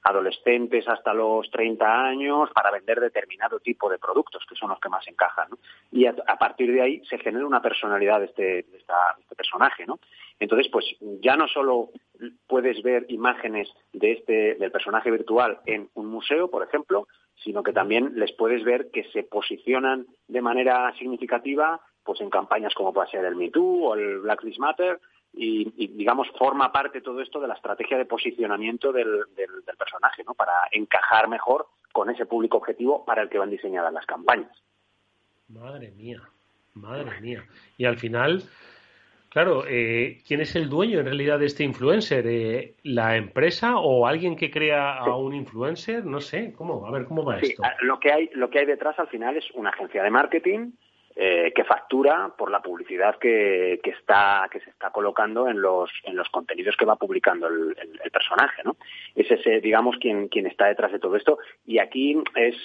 adolescentes hasta los 30 años, para vender determinado tipo de productos, que son los que más encajan, ¿no? Y a, partir de ahí se genera una personalidad de este, de este personaje, ¿no? Entonces, pues ya no solo puedes ver imágenes de este, del personaje virtual en un museo, por ejemplo, sino que también les puedes ver que se posicionan de manera significativa pues en campañas como puede ser el Me Too o el Black Lives Matter y, digamos forma parte todo esto de la estrategia de posicionamiento del, del, personaje, ¿no? Para encajar mejor con ese público objetivo para el que van diseñadas las campañas. Madre mía, madre mía. Y al final, Claro, eh, ¿quién es el dueño en realidad de este influencer? Eh, ¿La empresa o alguien que crea a un influencer? No sé, ¿cómo? A ver, ¿cómo va esto? Lo que, hay, lo que hay detrás al final es una agencia de marketing eh, que factura por la publicidad que, que, está, que se está colocando en los, en los contenidos que va publicando el, personaje, ¿no? Es ese, digamos, quien, quien está detrás de todo esto. Y aquí es,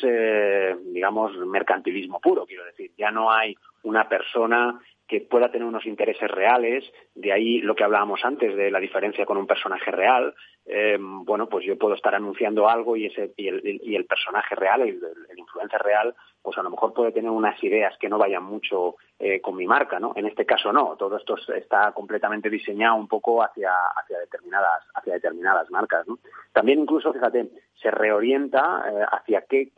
digamos, mercantilismo puro, quiero decir. Ya no hay una persona que pueda tener unos intereses reales, de ahí lo que hablábamos antes de la diferencia con un personaje real. Eh, bueno, pues yo puedo estar anunciando algo y, ese, y, el, personaje real, el, el, influencer real, pues a lo mejor puede tener unas ideas que no vayan mucho eh, con mi marca, ¿no? En este caso no, todo esto está completamente diseñado un poco hacia, determinadas, hacia determinadas marcas, ¿no? También incluso, fíjate, se reorienta eh, hacia qué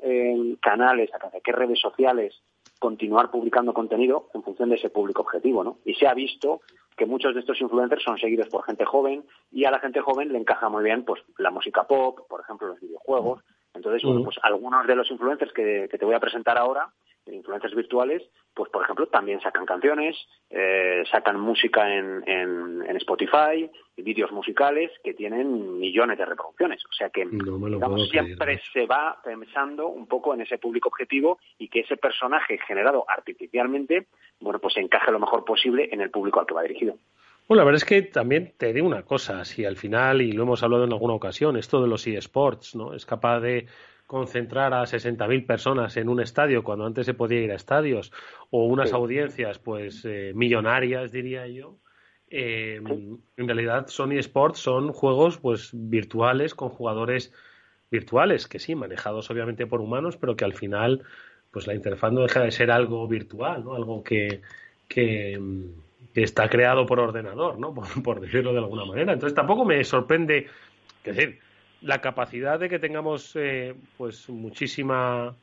canales, hacia qué redes sociales continuar publicando contenido en función de ese público objetivo, ¿no? Y se ha visto que muchos de estos influencers son seguidos por gente joven y a la gente joven le encaja muy bien pues la música pop, por ejemplo, los videojuegos. Entonces, bueno, pues algunos de los influencers que, que te voy a presentar ahora influencers virtuales, pues por ejemplo también sacan canciones, eh, sacan música en, en, en, Spotify, vídeos musicales que tienen millones de reproducciones. O sea que siempre se va pensando un poco en ese público objetivo y que ese personaje generado artificialmente, bueno, pues encaje lo mejor posible en el público al que va dirigido. Bueno, la verdad es que también te digo una cosa, si al final, y lo hemos hablado en alguna ocasión, esto de los eSports, ¿no? Es capaz de concentrar a 60.000 personas en un estadio cuando antes se podía ir a estadios o unas audiencias pues eh, millonarias diría yo eh, en realidad Sony Sports son juegos pues virtuales con jugadores virtuales que sí manejados obviamente por humanos pero que al final pues la interfaz no deja de ser algo virtual no algo que, que, está creado por ordenador no [laughs] por, por, decirlo de alguna manera. Entonces tampoco me sorprende decir la capacidad de que tengamos eh, pues muchísima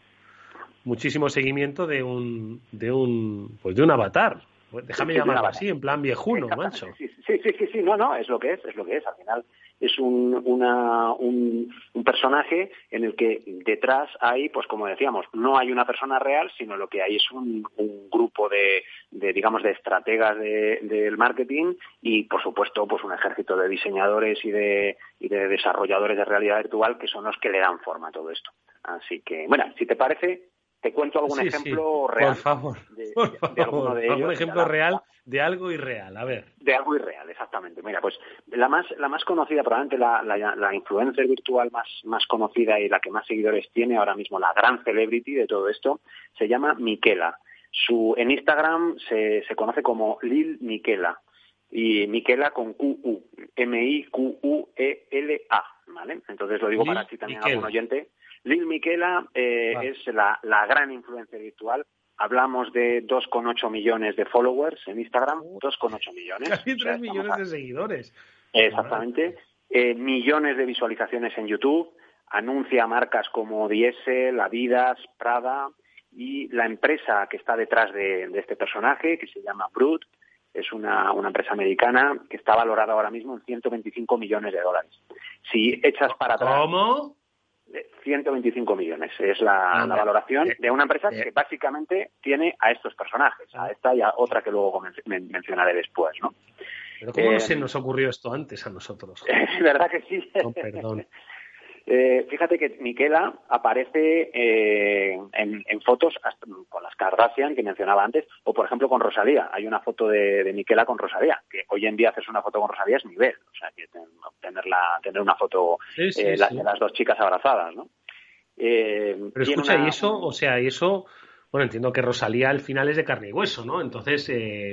muchísimo seguimiento de un de un pues de un avatar pues déjame llamarlo así en plan viejuno macho sí, sí sí sí no no es lo que es es lo que es al final es un, una, un, personaje en el que detrás hay, pues como decíamos, no hay una persona real, sino lo que hay es un, grupo de, de, digamos, de estrategas del marketing y, por supuesto, pues un ejército de diseñadores y de, y de desarrolladores de realidad virtual que son los que le dan forma a todo esto. Así que, bueno, si te parece, te cuento algún ejemplo real. Por favor, de, alguno de ellos. Algún ejemplo real de algo irreal, a ver. De algo irreal, exactamente. Mira, pues la más, la más conocida, probablemente la, la, influencer virtual más, más conocida y la que más seguidores tiene ahora mismo, la gran celebrity de todo esto, se llama Miquela. Su, en Instagram se, se conoce como Lil Miquela y Miquela con Q-U, M-I-Q-U-E-L-A, ¿vale? Entonces lo digo para ti también algún oyente. Lil Miquela eh, es la, la gran influencia virtual hablamos de 2,8 millones de followers en Instagram, 2,8 millones. [laughs] Casi 3 millones de seguidores. Exactamente. Eh, millones de visualizaciones en YouTube. Anuncia marcas como Diesel, Adidas, Prada y la empresa que está detrás de, este personaje, que se llama Brut, es una, una, empresa americana que está valorada ahora mismo en 125 millones de dólares. Si echas para atrás... ¿Cómo? 125 millones. Es la, valoración eh, de una empresa que eh. básicamente tiene a estos personajes, a esta y a otra que luego mencionaré después, ¿no? Pero ¿cómo no se eh, nos ocurrió esto antes a nosotros? [laughs] Es verdad que sí. perdón. [laughs] Eh, fíjate que Miquela aparece eh, en, fotos con las Kardashian que mencionaba antes, o por ejemplo con Rosalía. Hay una foto de, de Miquela con Rosalía, que hoy en día haces una foto con Rosalía es nivel. O sea, que tener, tener una foto eh, de las dos chicas abrazadas, ¿no? Pero escucha, y eso, o sea, y eso bueno, entiendo que Rosalía al final es de carne y hueso, ¿no? Entonces,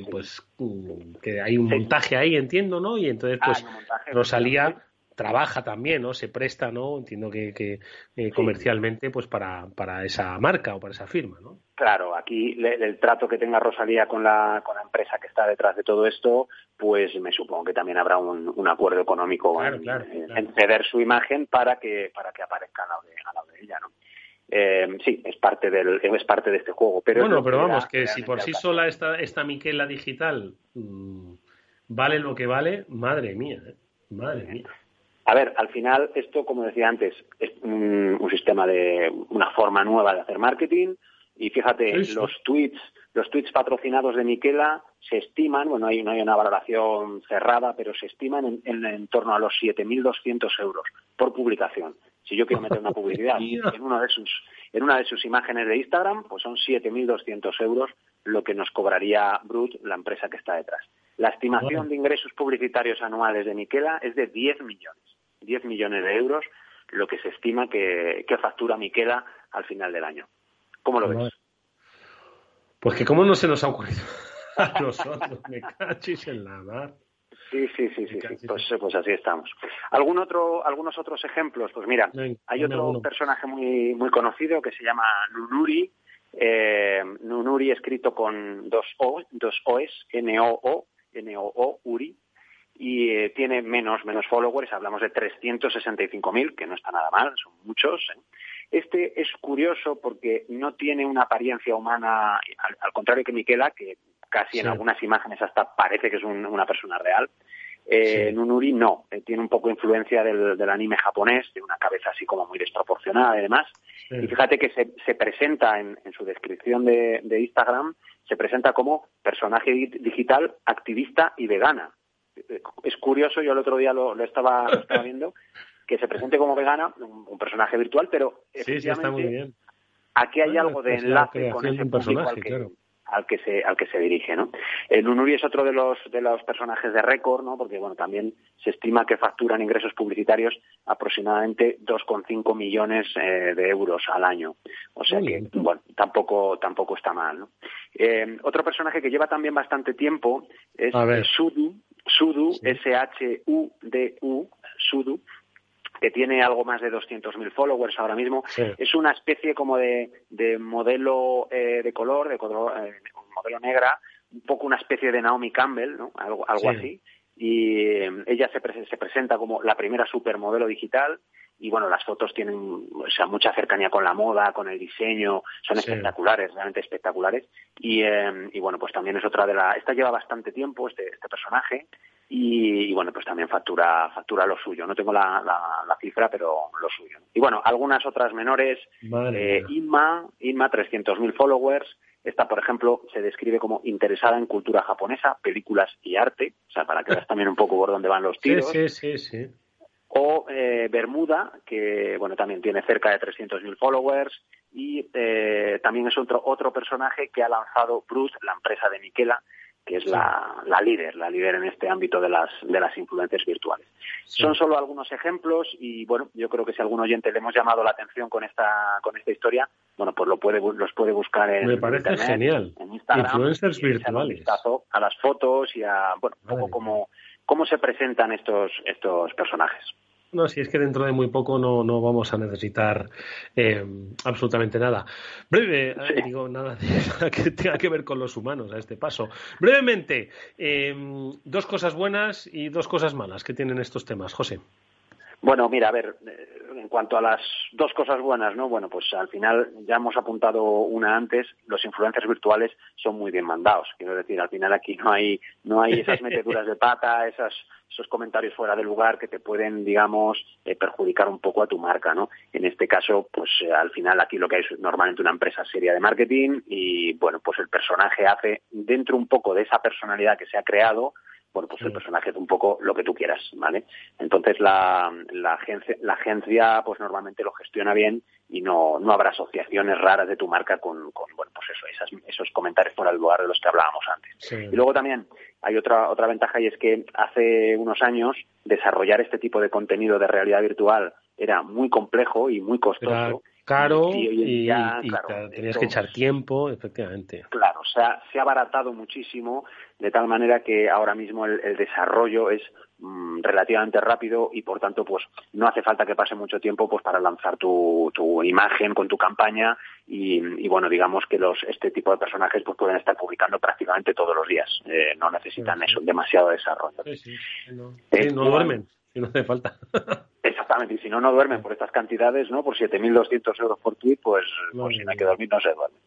pues mm, que hay un montaje ahí, entiendo, ¿no? Y entonces, pues Rosalía trabaja también, ¿no? Se presta, ¿no? Entiendo que, que eh, comercialmente, pues para, para esa marca o para esa firma, ¿no? Claro, aquí el trato que tenga Rosalía con la, con la empresa que está detrás de todo esto, pues me supongo que también habrá un, un acuerdo económico en, ceder su imagen para que, para que aparezca a lado de, a lado de ella, ¿no? Eh, sí, es parte del, es parte de este juego. Pero bueno, pero vamos, que si por sí sola esta, esta Miquela digital mm, vale lo que vale, madre mía, ¿eh? madre mía. A ver, al final esto, como decía antes, es un, sistema de una forma nueva de hacer marketing. Y fíjate, los tweets, los tweets patrocinados de Miquela se estiman, bueno, hay, no hay una valoración cerrada, pero se estiman en, en, en torno a los 7.200 euros por publicación. Si yo quiero meter una publicidad [laughs] en una de sus en una de sus imágenes de Instagram, pues son 7.200 euros lo que nos cobraría Brut, la empresa que está detrás. La estimación de ingresos publicitarios anuales de Miquela es de 10 millones, 10 millones de euros, lo que se estima que, que factura Miquela al final del año. ¿Cómo lo ves? Pues que cómo no se nos ha ocurrido [laughs] a nosotros, me cachis en la mar. Sí, sí, sí, sí, sí. Pues, pues, así estamos. ¿Algún otro, algunos otros ejemplos? Pues mira, hay otro personaje muy, muy conocido que se llama Nunuri. Eh, Nunuri escrito con dos O, dos O's, N-O-O, N-O-O, Uri, y eh, tiene menos, menos followers, hablamos de 365.000, que no está nada mal, son muchos. ¿eh? Este es curioso porque no tiene una apariencia humana, al, al contrario que Miquela, que casi en algunas imágenes hasta parece que es un, una persona real. Eh, sí. Nunuri no, eh, tiene un poco influencia del, del, anime japonés, de una cabeza así como muy desproporcionada y demás. Sí. Y fíjate que se, se presenta en, en, su descripción de, de, Instagram, se presenta como personaje digital, activista y vegana. Es curioso, yo el otro día lo, lo, estaba, lo estaba, viendo, que se presente como vegana, un, un personaje virtual, pero sí, sí, está muy bien. aquí hay bueno, algo de enlace con ese público al que, claro. al que se al que se dirige no el Nunuri es otro de los de los personajes de récord no porque bueno también se estima que facturan ingresos publicitarios aproximadamente 2,5 millones eh, de euros al año. O sea que bueno tampoco tampoco está mal no eh, otro personaje que lleva también bastante tiempo es Sudu Sudu sí. S H U D U Sudu que tiene algo más de 200.000 followers ahora mismo. Sí. Es una especie como de, de modelo eh, de color, de color, eh, modelo negra, un poco una especie de Naomi Campbell, ¿no? Algo, algo sí. así. Y eh, ella se, pre se presenta como la primera supermodelo digital y bueno, las fotos tienen o sea, mucha cercanía con la moda, con el diseño, son sí. espectaculares, realmente espectaculares. Y, eh, y bueno, pues también es otra de la... Esta lleva bastante tiempo, este, este personaje, y, y, bueno, pues también factura, factura lo suyo. No tengo la, la, la cifra, pero lo suyo. Y bueno, algunas otras menores, eh, Inma, Inma, 300.000 followers. Esta, por ejemplo, se describe como interesada en cultura japonesa, películas y arte. O sea, para que veas también un poco por dónde van los tiros. Sí, sí, sí. sí. O eh, Bermuda, que bueno también tiene cerca de 300.000 followers. Y eh, también es otro, otro personaje que ha lanzado Bruce, la empresa de Miquela, que es sí. la, la, líder, la líder en este ámbito de las, de las influencias virtuales. Sí. Son solo algunos ejemplos y bueno, yo creo que si a algún oyente le hemos llamado la atención con esta, con esta historia, bueno, pues lo puede, los puede buscar en Me parece internet, genial. en Instagram. Influencers virtuales. Un a las fotos y a, bueno, un poco cómo, cómo se presentan estos, estos personajes. No, si es que dentro de muy poco no, no vamos a necesitar eh, absolutamente nada. Breve, sí. eh, digo, nada, [laughs] nada, que tenga que ver con los humanos a este paso. Brevemente, eh, dos cosas buenas y dos cosas malas que tienen estos temas, José. Bueno, mira, a ver, eh, en cuanto a las dos cosas buenas, ¿no? Bueno, pues al final ya hemos apuntado una antes, los influencers virtuales son muy bien mandados. Quiero decir, al final aquí no hay, no hay esas meteduras de pata, [laughs] esas, esos comentarios fuera de lugar que te pueden, digamos, eh, perjudicar un poco a tu marca, ¿no? En este caso, pues eh, al final aquí lo que hay es normalmente una empresa seria de marketing y, bueno, pues el personaje hace dentro un poco de esa personalidad que se ha creado, bueno, pues el personaje es un poco lo que tú quieras, ¿vale? Entonces la, la, agencia, la agencia pues normalmente lo gestiona bien y no, no habrá asociaciones raras de tu marca con, con bueno, pues eso, esas, esos comentarios fuera del lugar de los que hablábamos antes. Sí. Y luego también hay otra, otra ventaja y es que hace unos años desarrollar este tipo de contenido de realidad virtual era muy complejo y muy costoso. Caro y, y, ya, y claro, tenías que echar tiempo, efectivamente. Claro, o sea, se ha abaratado muchísimo de tal manera que ahora mismo el, el desarrollo es mmm, relativamente rápido y por tanto pues no hace falta que pase mucho tiempo pues para lanzar tu, tu imagen con tu campaña y, bueno digamos que los este tipo de personajes pues pueden estar publicando prácticamente todos los días. Eh, no necesitan sí. eso demasiado desarrollo. Sí, sí, no, eh, no duermen si no hace falta [laughs] Exactamente, y si no, no duermen por estas cantidades, ¿no? Por 7.200 euros por tweet, pues, no, pues si no hay que dormir, no se duerme.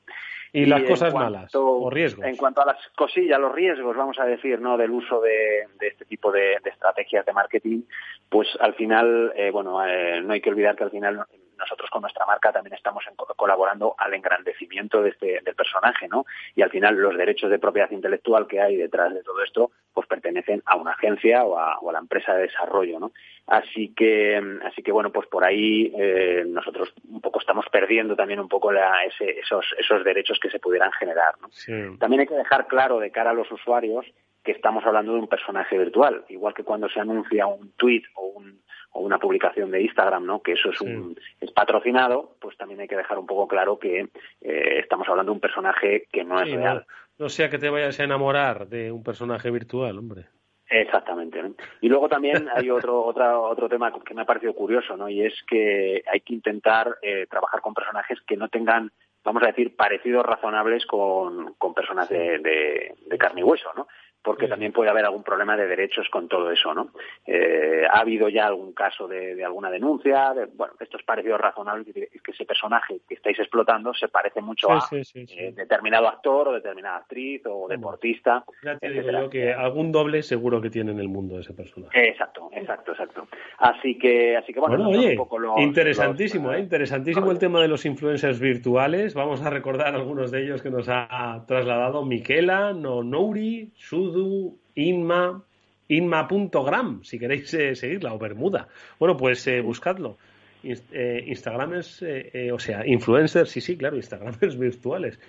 ¿Y, y las cosas cuanto, malas o riesgos? En cuanto a las cosillas, los riesgos, vamos a decir, ¿no? Del uso de, de este tipo de, de, estrategias de marketing, pues al final, eh, bueno, eh, no hay que olvidar que al final nosotros con nuestra marca también estamos colaborando al engrandecimiento de este, del personaje, ¿no? Y al final los derechos de propiedad intelectual que hay detrás de todo esto, pues pertenecen a una agencia o a, la empresa de desarrollo, ¿no? Así que, así que bueno, pues por ahí eh, nosotros un poco estamos perdiendo también un poco esos, esos derechos que se pudieran generar, ¿no? También hay que dejar claro de cara a los usuarios que estamos hablando de un personaje virtual, igual que cuando se anuncia un tweet o, un, o una publicación de Instagram, ¿no? Que eso es un es patrocinado, pues también hay que dejar un poco claro que eh, estamos hablando de un personaje que no es real. No, sea que te vayas a enamorar de un personaje virtual, hombre. Exactamente. Y luego también [laughs] hay otro otro otro tema que me ha parecido curioso, ¿no? Y es que hay que intentar eh, trabajar con personajes que no tengan vamos a decir, parecidos razonables con, con personas de, de, de, carne y hueso, ¿no? Porque también puede haber algún problema de derechos con todo eso, ¿no? Eh, ha habido ya algún caso de, alguna denuncia, de, bueno, esto es parecido razonable que, que ese personaje que estáis explotando se parece mucho a eh, determinado actor o determinada actriz o deportista. Ya te digo yo que algún doble seguro que tiene en el mundo ese personaje. Exacto, exacto, exacto. Así que, así que bueno, oye, interesantísimo, ¿eh? interesantísimo el tema de los influencers virtuales. Vamos a recordar algunos de ellos que nos ha trasladado Miquela, Nonouri, Sud Inma, Inma.gram, si queréis eh, seguirla, o Bermuda. Bueno, pues eh, buscadlo. Eh, Instagramers, eh, eh, o sea, influencers, sí, sí, claro, Instagramers [laughs] virtuales.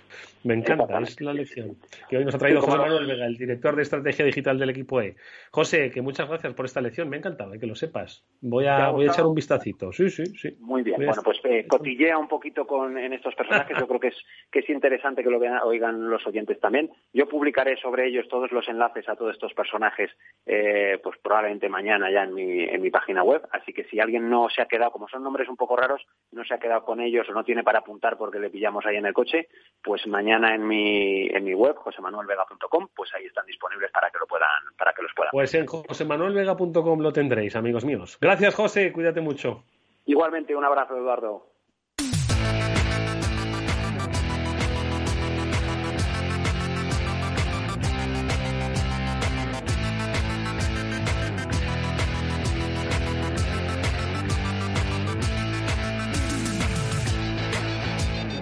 Me encanta, es la lección que hoy nos ha traído José Manuel Vega, el director de estrategia digital del equipo E. José, que muchas gracias por esta lección, me ha encantado, que lo sepas. Voy a, voy a echar un vistacito, sí, sí, sí. Muy bien, bueno, pues cotillea un poquito con, en estos personajes, yo creo que es, que es interesante que lo vean, oigan los oyentes también. Yo publicaré sobre ellos todos los enlaces a todos estos personajes, pues probablemente mañana ya en mi, en mi página web, así que si alguien no se ha quedado, como son nombres un poco raros, no se ha quedado con ellos o no tiene para apuntar porque le pillamos ahí en el coche, pues mañana en mi, en mi web, josemanuelvega.com, pues ahí están disponibles para que lo puedan, para que los puedan. Pues en josemanuelvega.com lo tendréis, amigos míos. Gracias, José, cuídate mucho. Igualmente, un abrazo, Eduardo.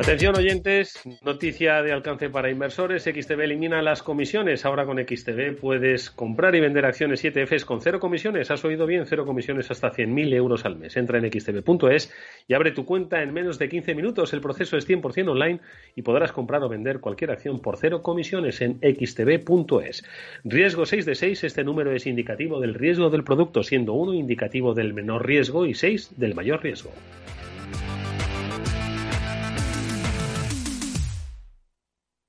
Atención oyentes, noticia de alcance para inversores. XTB elimina las comisiones. Ahora con XTB puedes comprar y vender acciones 7Fs con cero comisiones. Has oído bien, cero comisiones hasta 100.000 euros al mes. Entra en xtb.es y abre tu cuenta en menos de 15 minutos. El proceso es 100% online y podrás comprar o vender cualquier acción por cero comisiones en xtb.es. Riesgo 6 de 6. Este número es indicativo del riesgo del producto, siendo 1 indicativo del menor riesgo y 6 del mayor riesgo.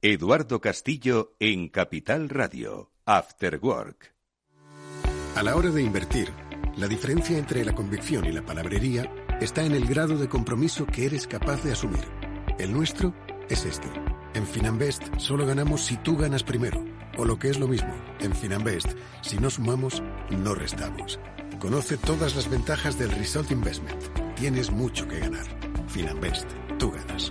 Eduardo Castillo en Capital Radio, After Work. A la hora de invertir, la diferencia entre la convicción y la palabrería está en el grado de compromiso que eres capaz de asumir. El nuestro es este. En Finanbest solo ganamos si tú ganas primero. O lo que es lo mismo, en Finanbest, si no sumamos, no restamos. Conoce todas las ventajas del Result Investment. Tienes mucho que ganar. Finanbest, tú ganas.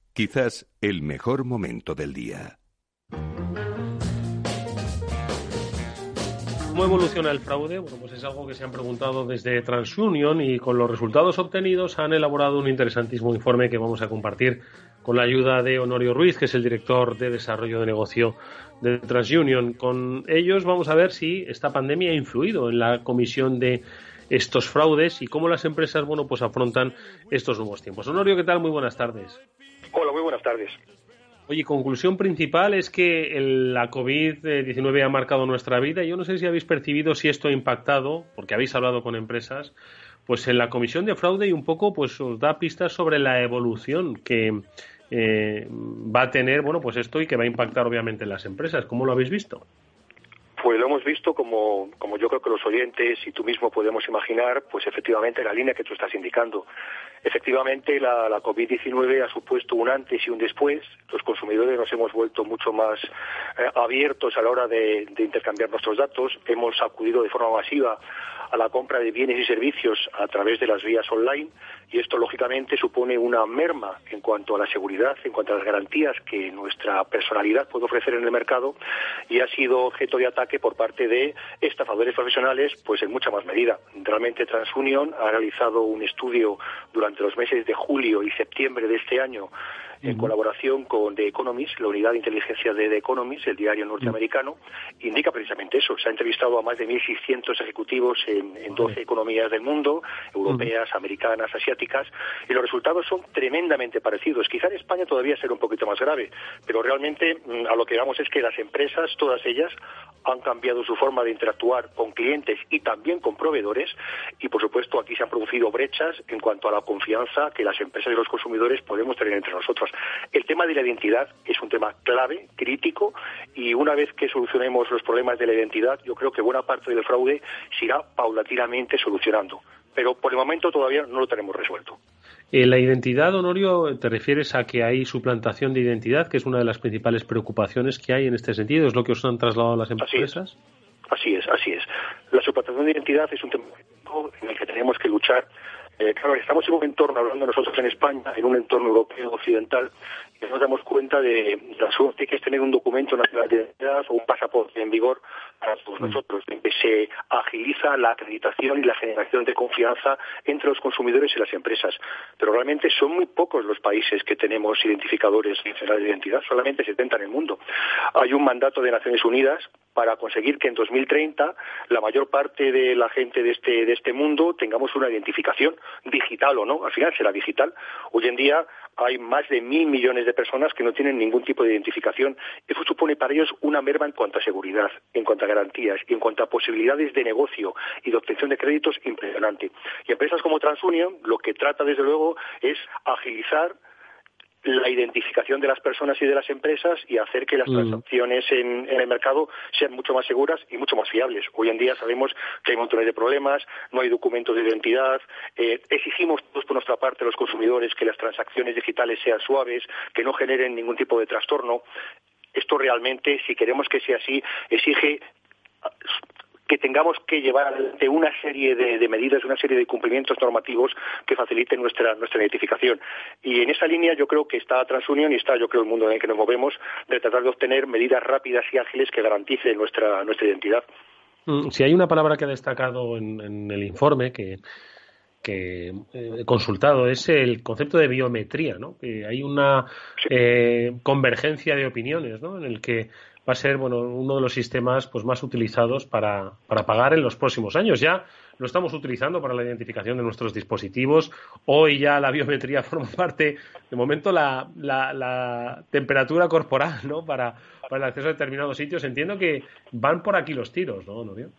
Quizás el mejor momento del día. ¿Cómo evoluciona el fraude? Bueno, pues es algo que se han preguntado desde TransUnion y con los resultados obtenidos han elaborado un interesantísimo informe que vamos a compartir con la ayuda de Honorio Ruiz, que es el director de desarrollo de negocio de TransUnion. Con ellos vamos a ver si esta pandemia ha influido en la comisión de estos fraudes y cómo las empresas, bueno, pues afrontan estos nuevos tiempos. Honorio, ¿qué tal? Muy buenas tardes. Hola, muy buenas tardes. Oye, conclusión principal es que la COVID-19 ha marcado nuestra vida. Yo no sé si habéis percibido si esto ha impactado, porque habéis hablado con empresas, pues en la comisión de fraude y un poco pues os da pistas sobre la evolución que, eh, va a tener, bueno, pues esto y que va a impactar obviamente en las empresas. ¿Cómo lo habéis visto? Pues lo hemos visto como, como yo creo que los oyentes y tú mismo podemos imaginar, pues efectivamente la línea que tú estás indicando. Efectivamente la, la COVID-19 ha supuesto un antes y un después. Los consumidores nos hemos vuelto mucho más eh, abiertos a la hora de, de intercambiar nuestros datos. Hemos acudido de forma masiva a la compra de bienes y servicios a través de las vías online y esto lógicamente supone una merma en cuanto a la seguridad, en cuanto a las garantías que nuestra personalidad puede ofrecer en el mercado y ha sido objeto de ataque por parte de estafadores profesionales pues en mucha más medida. Realmente TransUnion ha realizado un estudio durante los meses de julio y septiembre de este año en colaboración con The Economist, la unidad de inteligencia de The Economist, el diario norteamericano, indica precisamente eso. Se ha entrevistado a más de 1.600 ejecutivos en, en 12 economías del mundo, europeas, americanas, asiáticas, y los resultados son tremendamente parecidos. Quizá en España todavía será un poquito más grave, pero realmente mm, a lo que vamos es que las empresas, todas ellas, han cambiado su forma de interactuar con clientes y también con proveedores, y por supuesto aquí se han producido brechas en cuanto a la confianza que las empresas y los consumidores podemos tener entre nosotros. El tema de la identidad es un tema clave, crítico, y una vez que solucionemos los problemas de la identidad, yo creo que buena parte del fraude se irá paulatinamente solucionando. Pero por el momento todavía no lo tenemos resuelto. Eh, la identidad, Honorio, te refieres a que hay suplantación de identidad, que es una de las principales preocupaciones que hay en este sentido. ¿Es lo que os han trasladado las empresas? Así es, así es. La suplantación de identidad es un tema en el que tenemos que luchar eh, claro, estamos en un entorno, hablando nosotros en España, en un entorno europeo occidental, y nos damos cuenta de la suerte que es tener un documento nacional de identidad o un pasaporte en vigor para todos nosotros, en que se agiliza la acreditación y la generación de confianza entre los consumidores y las empresas. Pero realmente son muy pocos los países que tenemos identificadores nacionales de identidad, solamente 70 en el mundo. Hay un mandato de Naciones Unidas para conseguir que en 2030 la mayor parte de la gente de este, de este mundo tengamos una identificación digital o no, al final será digital. Hoy en día hay más de mil millones de personas que no tienen ningún tipo de identificación. Eso supone para ellos una merma en cuanto a seguridad, en cuanto a garantías en cuanto a posibilidades de negocio y de obtención de créditos impresionante. Y empresas como TransUnion lo que trata desde luego es agilizar la identificación de las personas y de las empresas y hacer que las transacciones en, el mercado sean mucho más seguras y mucho más fiables. Hoy en día sabemos que hay montones de problemas, no hay documentos de identidad, eh, exigimos todos por nuestra parte los consumidores que las transacciones digitales sean suaves, que no generen ningún tipo de trastorno. Esto realmente, si queremos que sea así, exige que tengamos que llevar adelante una serie de, medidas, una serie de cumplimientos normativos que faciliten nuestra, nuestra identificación. Y en esa línea yo creo que está TransUnion y está, yo creo, el mundo en el que nos movemos, de tratar de obtener medidas rápidas y ágiles que garanticen nuestra, nuestra identidad. Mm, si hay una palabra que ha destacado en, el informe que, que eh, he consultado es el concepto de biometría, ¿no? Que hay una eh, convergencia de opiniones, ¿no? En el que va a ser bueno uno de los sistemas pues más utilizados para, para pagar en los próximos años. Ya lo estamos utilizando para la identificación de nuestros dispositivos. Hoy ya la biometría [laughs] forma parte, de momento, la, la, temperatura corporal ¿no? para, para el acceso a determinados sitios. Entiendo que van por aquí los tiros, ¿no, Norio?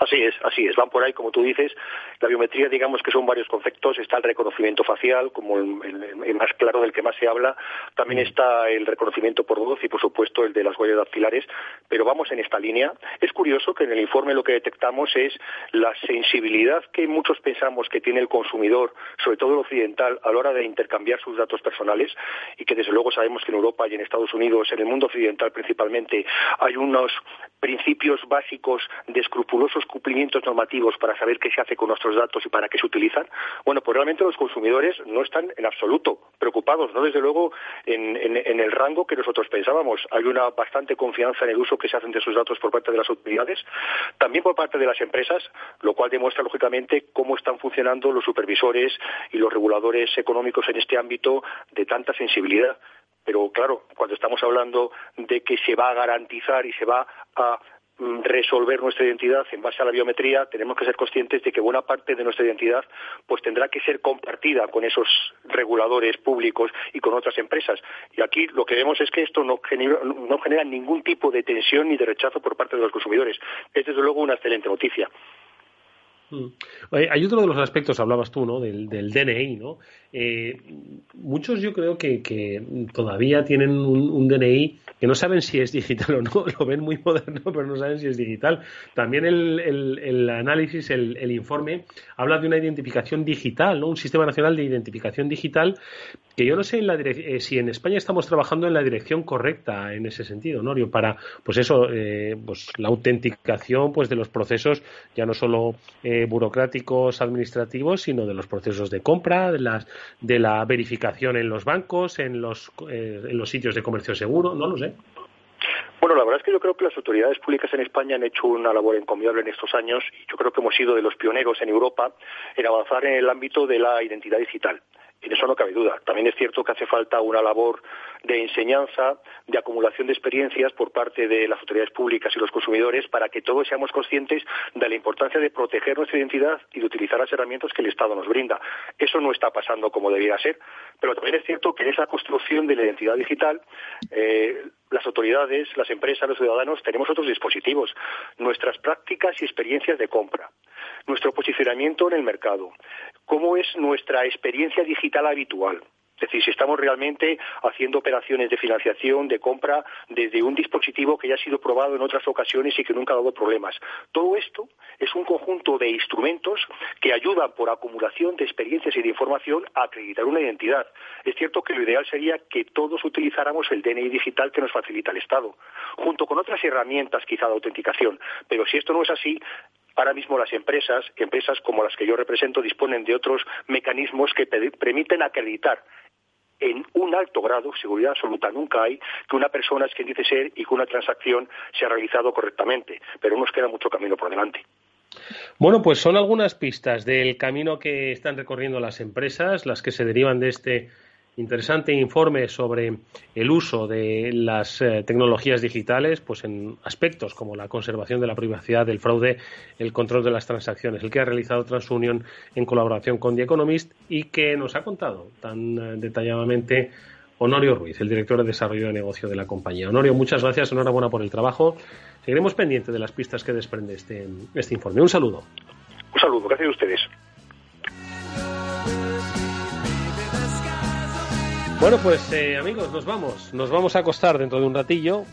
Así es, así es. Van por ahí, como tú dices. La biometría, digamos que son varios conceptos. Está el reconocimiento facial, como el, más claro del que más se habla. También mm. está el reconocimiento por voz y, por supuesto, el de las huellas dactilares. Pero vamos en esta línea. Es curioso que en el informe lo que detectamos es la sensibilidad que muchos pensamos que tiene el consumidor, sobre todo el occidental, a la hora de intercambiar sus datos personales y que, desde luego, sabemos que en Europa y en Estados Unidos, en el mundo occidental principalmente, hay unos principios básicos de escrupulosos cumplimientos normativos para saber qué se hace con nuestros datos y para qué se utilizan, bueno, pues realmente los consumidores no están en absoluto preocupados, no desde luego en, el rango que nosotros pensábamos. Hay una bastante confianza en el uso que se hacen de esos datos por parte de las autoridades, también por parte de las empresas, lo cual demuestra lógicamente cómo están funcionando los supervisores y los reguladores económicos en este ámbito de tanta sensibilidad. Pero claro, cuando estamos hablando de que se va a garantizar y se va a resolver nuestra identidad en base a la biometría, tenemos que ser conscientes de que buena parte de nuestra identidad pues tendrá que ser compartida con esos reguladores públicos y con otras empresas. Y aquí lo que vemos es que esto no genera, no genera ningún tipo de tensión ni de rechazo por parte de los consumidores. Es desde luego una excelente noticia. Mm. Hay otro de los aspectos, hablabas tú, ¿no? Del, DNI, ¿no? Eh, muchos yo creo que, todavía tienen un, DNI que no saben si es digital o no, [laughs] lo ven muy moderno, pero no saben si es digital. También el, análisis, el, informe, habla de una identificación digital, ¿no? Un sistema nacional de identificación digital que yo no sé eh, si en España estamos trabajando en la dirección correcta en ese sentido, Norio, para, pues eso, eh, pues la autenticación pues de los procesos, ya no solo eh, burocráticos, administrativos, sino de los procesos de compra, de, las, de la verificación en los bancos, en los, en los sitios de comercio seguro, no lo sé. Bueno, la verdad es que yo creo que las autoridades públicas en España han hecho una labor encomiable en estos años y yo creo que hemos sido de los pioneros en Europa en avanzar en el ámbito de la identidad digital. En eso no cabe duda. También es cierto que hace falta una labor de enseñanza, de acumulación de experiencias por parte de las autoridades públicas y los consumidores para que todos seamos conscientes de la importancia de proteger nuestra identidad y de utilizar las herramientas que el Estado nos brinda. Eso no está pasando como debiera ser, pero también es cierto que en esa construcción de la identidad digital eh, las autoridades, las empresas, los ciudadanos tenemos otros dispositivos, nuestras prácticas y experiencias de compra, nuestro posicionamiento en el mercado, cómo es nuestra experiencia digital habitual. Es decir, si estamos realmente haciendo operaciones de financiación, de compra, desde un dispositivo que ya ha sido probado en otras ocasiones y que nunca ha dado problemas. Todo esto es un conjunto de instrumentos que ayudan por acumulación de experiencias y de información a acreditar una identidad. Es cierto que lo ideal sería que todos utilizáramos el DNI digital que nos facilita el Estado, junto con otras herramientas quizá de autenticación. Pero si esto no es así, Ahora mismo las empresas, empresas como las que yo represento, disponen de otros mecanismos que permiten acreditar en un alto grado, seguridad absoluta nunca hay, que una persona es quien dice ser y que una transacción se ha realizado correctamente. Pero nos queda mucho camino por delante. Bueno, pues son algunas pistas del camino que están recorriendo las empresas, las que se derivan de este interesante informe sobre el uso de las eh, tecnologías digitales pues en aspectos como la conservación de la privacidad, del fraude, el control de las transacciones, el que ha realizado TransUnion en colaboración con The Economist y que nos ha contado tan eh, detalladamente Honorio Ruiz, el director de desarrollo de negocio de la compañía. Honorio, muchas gracias, enhorabuena por el trabajo. Seguiremos pendientes de las pistas que desprende este, este informe. Un saludo. Un saludo, gracias a ustedes. Bueno, pues eh, amigos, nos vamos. Nos vamos a acostar dentro de un ratillo,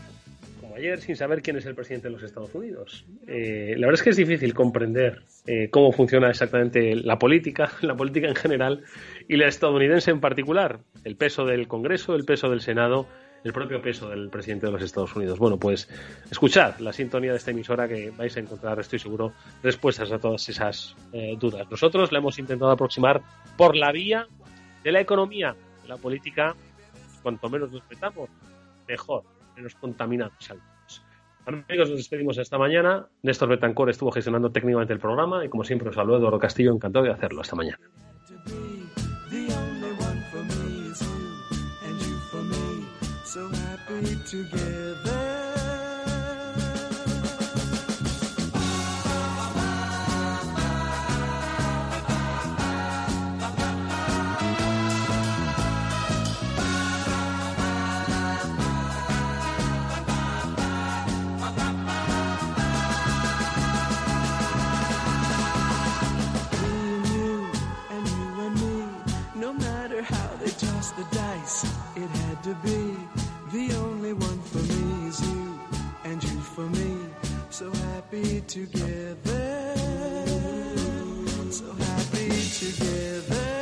como ayer, sin saber quién es el presidente de los Estados Unidos. Eh, la verdad es que es difícil comprender eh, cómo funciona exactamente la política, [laughs] la política en general y la estadounidense en particular. El peso del Congreso, el peso del Senado, el propio peso del presidente de los Estados Unidos. Bueno, pues escuchad la sintonía de esta emisora que vais a encontrar, estoy seguro, respuestas a todas esas dudas. Nosotros la hemos intentado aproximar por la vía de la economía la política, cuanto menos nos metamos, mejor, menos contaminados salimos. Amigos, nos despedimos esta mañana. Néstor Betancor estuvo gestionando técnicamente el programa y como siempre os saludo Eduardo Castillo, encantado de hacerlo. Hasta mañana. To be. The only one for me is you, and you for me. So happy together. So happy together.